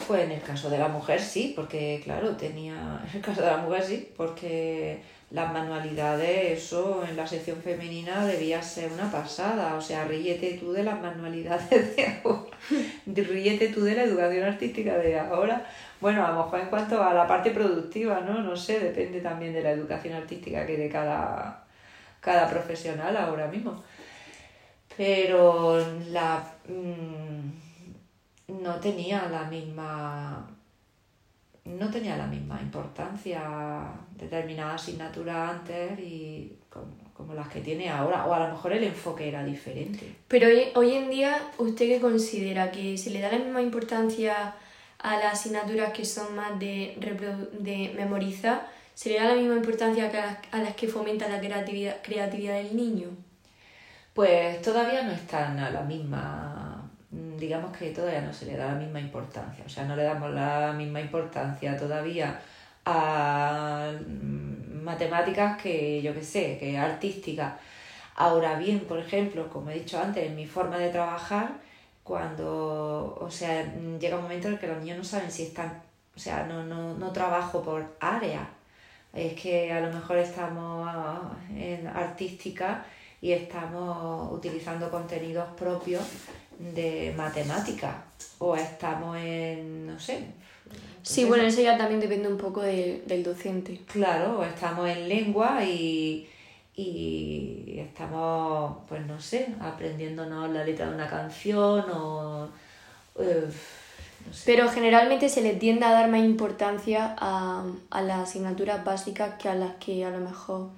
Pues en el caso de la mujer sí, porque claro, tenía, en el caso de la mujer sí, porque las manualidades, eso en la sección femenina debía ser una pasada, o sea, ríete tú de las manualidades de ahora, <laughs> ríete tú de la educación artística de ahora. Bueno, a lo mejor en cuanto a la parte productiva, ¿no? No sé, depende también de la educación artística que de cada, cada profesional ahora mismo. Pero la... mm, no tenía la misma no tenía la misma importancia determinada asignatura antes y como, como las que tiene ahora o a lo mejor el enfoque era diferente Pero hoy, hoy en día, ¿usted qué considera? ¿Que se le da la misma importancia a las asignaturas que son más de, de memorizar? ¿Se le da la misma importancia que a las, a las que fomentan la creatividad, creatividad del niño? pues todavía no están a la misma digamos que todavía no se le da la misma importancia. O sea no le damos la misma importancia todavía a mm, matemáticas que yo que sé que artísticas ahora bien por ejemplo como he dicho antes en mi forma de trabajar cuando o sea mm, llega un momento en el que los niños no saben si están o sea no, no, no trabajo por área. Es que a lo mejor estamos en artística y estamos utilizando contenidos propios de matemática o estamos en, no sé. Sí, bueno, eso ya también depende un poco de- del docente. Claro, o estamos en lengua y, y estamos, pues no sé, aprendiéndonos la letra de una canción o... eh, no sé. Pero generalmente se le tiende a dar más importancia a, a las asignaturas básicas que a las que a lo mejor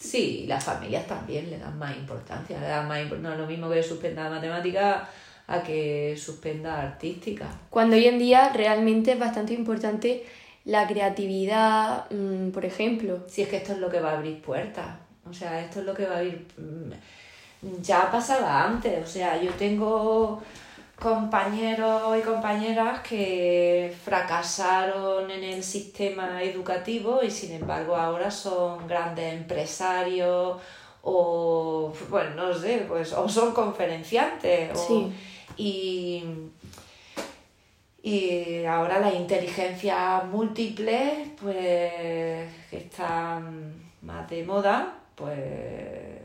Sí, las familias también le dan más importancia, le dan más no es lo mismo que suspenda matemática a que suspenda artística. Cuando hoy en día realmente es bastante importante la creatividad, mm, por ejemplo. Si es que esto es lo que va a abrir puertas, o sea, esto es lo que va a abrir... Mm, ya pasaba antes, o sea, yo tengo compañeros y compañeras que fracasaron en el sistema educativo y sin embargo ahora son grandes empresarios o, bueno, no sé, pues, o son conferenciantes. sí. y, y ahora las inteligencias múltiples, pues, que están más de moda, pues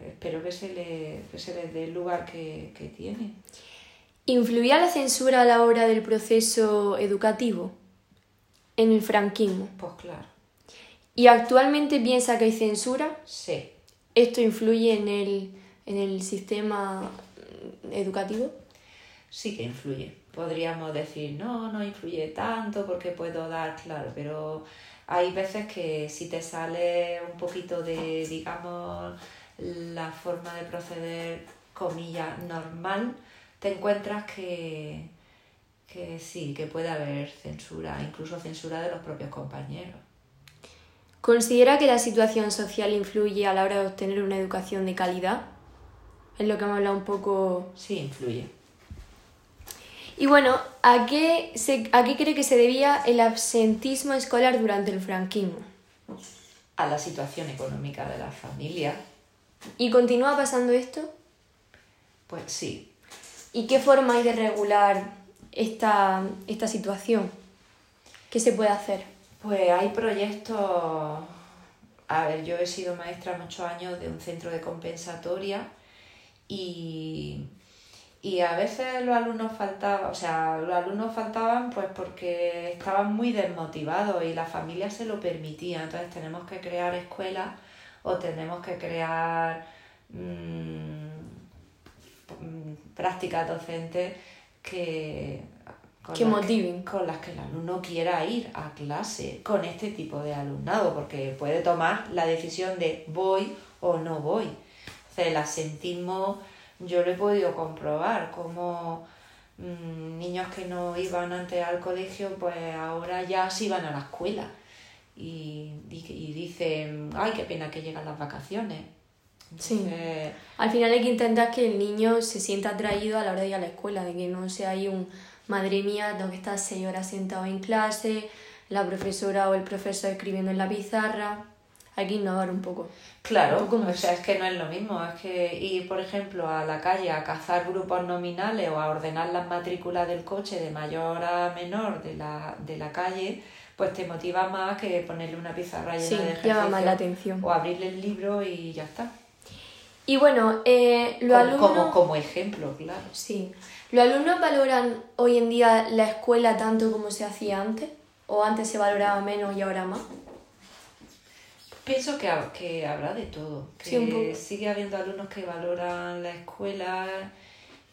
espero que se, le, que se les dé el lugar que, que tiene. ¿Influía la censura a la hora del proceso educativo en el franquismo? Pues claro. ¿Y actualmente piensa que hay censura? Sí. ¿Esto influye en el, en el sistema educativo? Sí que influye. Podríamos decir, no, no influye tanto porque puedo dar, claro, pero hay veces que si te sale un poquito de, digamos, la forma de proceder, comilla, normal, te encuentras que, que sí, que puede haber censura, incluso censura de los propios compañeros. ¿Considera que la situación social influye a la hora de obtener una educación de calidad? Es lo que hemos hablado un poco. Sí, influye. Y bueno, ¿a qué, se, ¿a qué cree que se debía el absentismo escolar durante el franquismo? A la situación económica de la familia. ¿Y continúa pasando esto? Pues sí, ¿Y qué forma hay de regular esta, esta situación? ¿Qué se puede hacer? Pues hay proyectos. A ver, yo he sido maestra muchos años de un centro de compensatoria y, y a veces los alumnos faltaban, o sea, los alumnos faltaban pues porque estaban muy desmotivados y la familia se lo permitía. Entonces tenemos que crear escuelas o tenemos que crear mmm, prácticas docentes que, que motiven. con las que el alumno quiera ir a clase con este tipo de alumnado, porque puede tomar la decisión de voy o no voy. O sea, el asentismo yo lo he podido comprobar, como mmm, niños que no iban antes al colegio, pues ahora ya sí van a la escuela. Y, y dicen, ay, qué pena que llegan las vacaciones Sí. Al final hay que intentar que el niño se sienta atraído a la hora de ir a la escuela, de que no sea ahí un madre mía, tengo que estar seis horas sentado en clase, la profesora o el profesor escribiendo en la pizarra. Hay que innovar un poco. Claro, o sea, es que no es lo mismo. Es que ir, por ejemplo, a la calle a cazar grupos nominales o a ordenar las matrículas del coche de mayor a menor de la, de la calle, pues te motiva más que ponerle una pizarra llena sí, de ejercicio. llama más la atención. O abrirle el libro y ya está. Y bueno, eh, los como, alumnos... Como, como ejemplo, claro. Sí. ¿Los alumnos valoran hoy en día la escuela tanto como se hacía antes? ¿O antes se valoraba menos y ahora más? Pienso que, que habrá de todo. Que Sí, un poco. sigue habiendo alumnos que valoran la escuela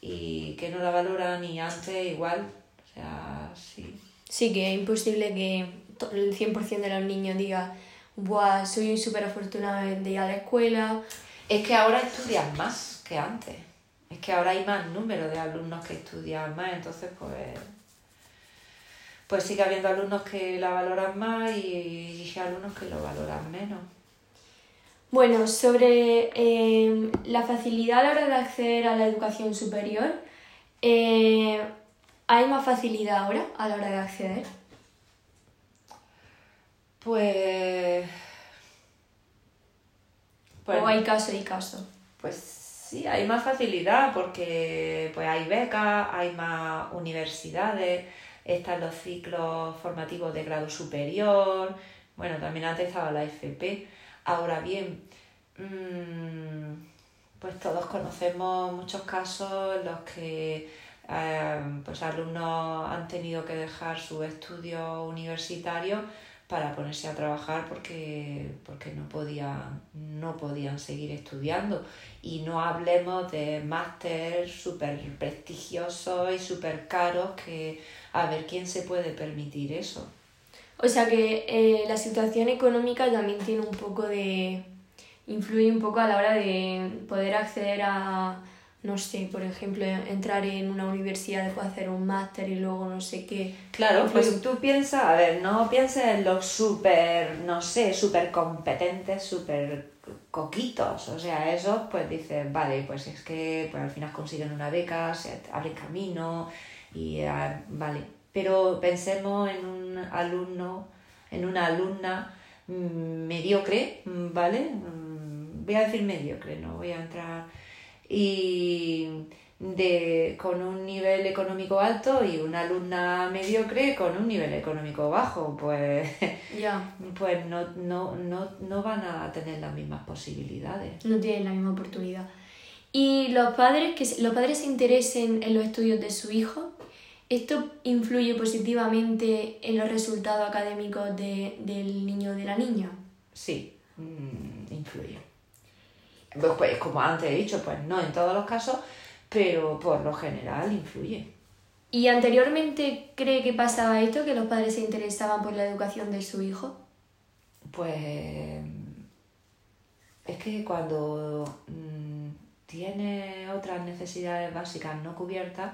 y que no la valoran ni antes igual. O sea, sí. Sí, que es imposible que el 100% de los niños diga Buah, soy súper afortunado de ir a la escuela. Es que ahora estudian más que antes. Es que ahora hay más número de alumnos que estudian más, entonces pues pues sigue habiendo alumnos que la valoran más y, y alumnos que lo valoran menos. Bueno, sobre eh, la facilidad a la hora de acceder a la educación superior, eh, ¿hay más facilidad ahora a la hora de acceder? Pues pues, ¿O hay caso y caso? pues sí, hay más facilidad porque pues hay becas, hay más universidades, están los ciclos formativos de grado superior, bueno, también antes estaba la FP. Ahora bien, mm, pues todos conocemos muchos casos en los que eh, pues alumnos han tenido que dejar sus estudios universitarios para ponerse a trabajar porque, porque no, podían, no podían seguir estudiando. Y no hablemos de máster súper prestigiosos y súper caros que a ver quién se puede permitir eso. O sea que eh, la situación económica también tiene un poco de, influye un poco a la hora de poder acceder a, no sé, por ejemplo, entrar en una universidad, después hacer un máster y luego no sé qué. Claro, pues tú piensas, a ver, no pienses en los súper, no sé, súper competentes, súper coquitos, o sea, esos pues dices, vale, pues es que pues, al final consiguen una beca, se abren camino y ah, vale, pero pensemos en un alumno, en una alumna mm, mediocre, mm, ¿vale? Mm, voy a decir mediocre, no voy a entrar y de, con un nivel económico alto y una alumna mediocre con un nivel económico bajo, pues, <laughs> pues no, no, no, no van a tener las mismas posibilidades. No tienen la misma oportunidad. Y los padres, que los padres se interesen en los estudios de su hijo, ¿esto influye positivamente en los resultados académicos de, del niño o de la niña? Sí, mm, influye. Pues, pues, como antes he dicho, pues no en todos los casos, pero por lo general influye. ¿Y anteriormente cree que pasaba esto, que los padres se interesaban por la educación de su hijo? Pues es que cuando mm, tiene otras necesidades básicas no cubiertas,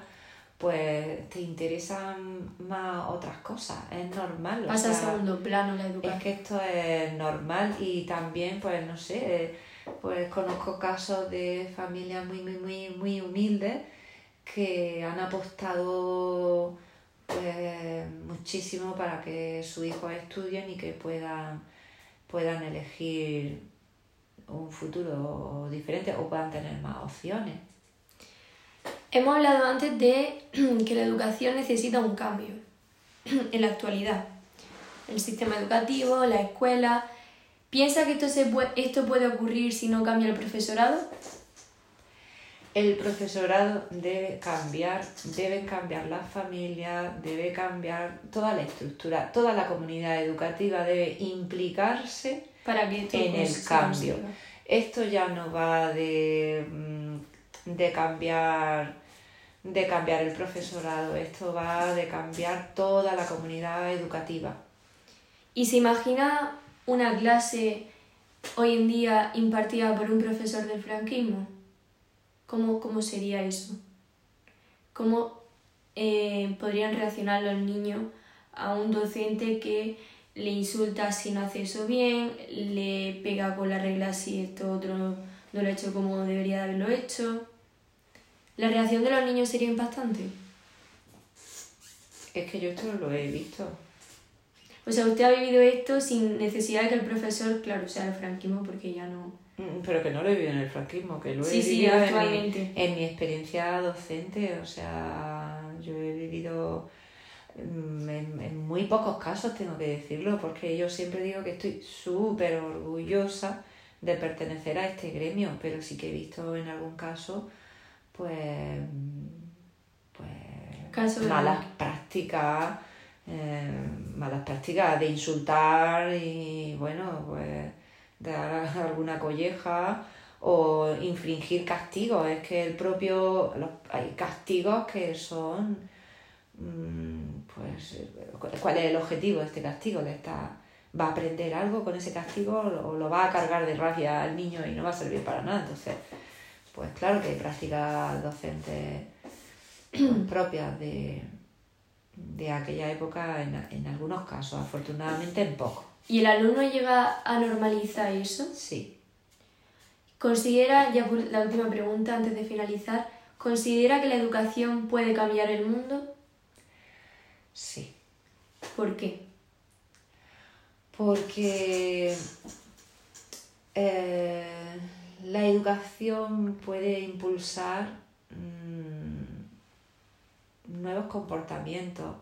pues te interesan más otras cosas, es normal. Pasa a segundo plano la educación. Es que esto es normal y también, pues no sé, pues conozco casos de familias muy, muy, muy, muy humildes que han apostado pues, muchísimo para que sus hijos estudien y que puedan, puedan elegir un futuro diferente o puedan tener más opciones. Hemos hablado antes de <clears throat> que la educación necesita un cambio <clears throat> en la actualidad. El sistema educativo, la escuela, ¿Piensa que esto, se puede, esto puede ocurrir si no cambia el profesorado? El profesorado debe cambiar, debe cambiar la familia, debe cambiar toda la estructura, toda la comunidad educativa debe implicarse Para que en el cambio. Esto ya no va de, mm, de cambiar de cambiar el profesorado, esto va de cambiar toda la comunidad educativa. ¿Y se imagina una clase hoy en día impartida por un profesor del franquismo? ¿Cómo, cómo sería eso? ¿Cómo eh, podrían reaccionar los niños a un docente que le insulta si no hace eso bien, le pega con la regla si esto otro no, lo ha hecho como debería haberlo hecho? ¿La reacción de los niños sería impactante? Es que yo esto no lo he visto. O sea, usted ha vivido esto sin necesidad de que el profesor, claro, sea el franquismo, porque ya no... Mm, pero que no lo he vivido en el franquismo, que lo he vivido en, mi, experiencia docente. O sea, yo he vivido mm, en, muy pocos casos, tengo que decirlo, porque yo siempre digo que estoy súper orgullosa de pertenecer a este gremio, pero sí que he visto en algún caso, pues, pues malas prácticas eh, malas prácticas de insultar y bueno, pues dar alguna colleja o infringir castigos. Es que el propio, hay castigos que son, mm, pues, ¿cuál es el objetivo de este castigo? Le está, ¿Va a aprender algo con ese castigo o lo va a cargar de rabia al niño y no va a servir para nada? Entonces, pues claro que hay prácticas docentes <coughs> propias de, de aquella época en, en algunos casos, afortunadamente en pocos. ¿Y el alumno llega a normalizar eso? Sí. ¿Considera, ya la última pregunta antes de finalizar, ¿considera que la educación puede cambiar el mundo? Sí. ¿Por qué? Porque eh, la educación puede impulsar nuevos comportamientos.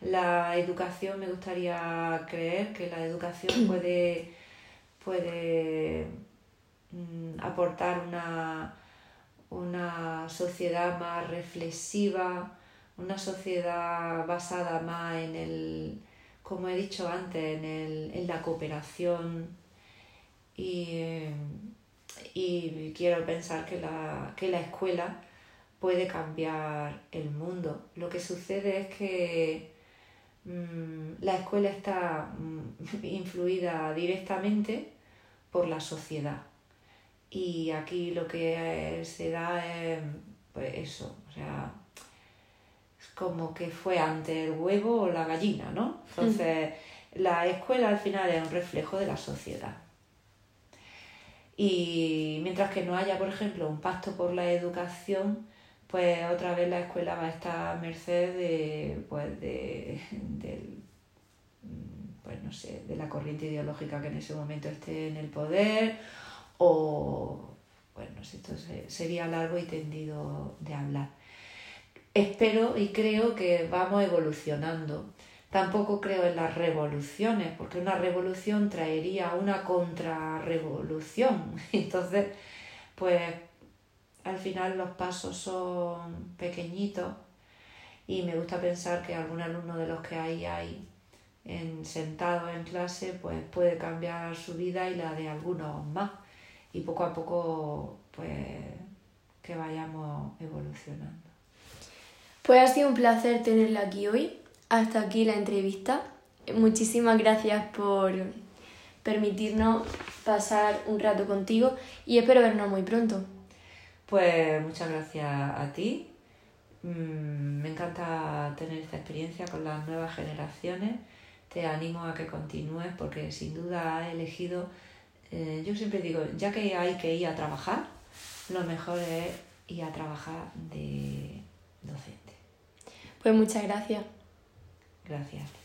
La educación, me gustaría creer que la educación <clears throat> puede, puede mm, aportar una, una sociedad más reflexiva, una sociedad basada más en el, como he dicho antes, en, el, en la cooperación y, y quiero pensar que la, que la escuela puede cambiar el mundo. Lo que sucede es que mm, la escuela está mm, <laughs> influida directamente por la sociedad. y aquí lo que se da es pues eso, o sea, es como que fue ante el huevo o la gallina, ¿no? Entonces, la escuela al final es un reflejo de la sociedad. Y mientras que no haya, por ejemplo, un pacto por la educación, pues otra vez la escuela va a estar a merced de, pues de, pues no sé, de la corriente ideológica que en ese momento esté en el poder o, bueno, esto sería largo y tendido de hablar. Espero y creo que vamos evolucionando. Tampoco creo en las revoluciones, porque una revolución traería una contrarrevolución. <laughs> Entonces, pues al final los pasos son pequeñitos y me gusta pensar que algún alumno de los que hay ahí en, sentado en clase pues puede cambiar su vida y la de algunos más y poco a poco pues que vayamos evolucionando. Pues ha sido un placer tenerla aquí hoy. Hasta aquí la entrevista. Muchísimas gracias por permitirnos pasar un rato contigo y espero vernos muy pronto. Pues muchas gracias a ti. Mm, me encanta tener esta experiencia con las nuevas generaciones. Te animo a que continúes porque sin duda has elegido, eh, yo siempre digo, ya que hay que ir a trabajar, lo mejor es ir a trabajar de docente. Pues muchas gracias. Gracias.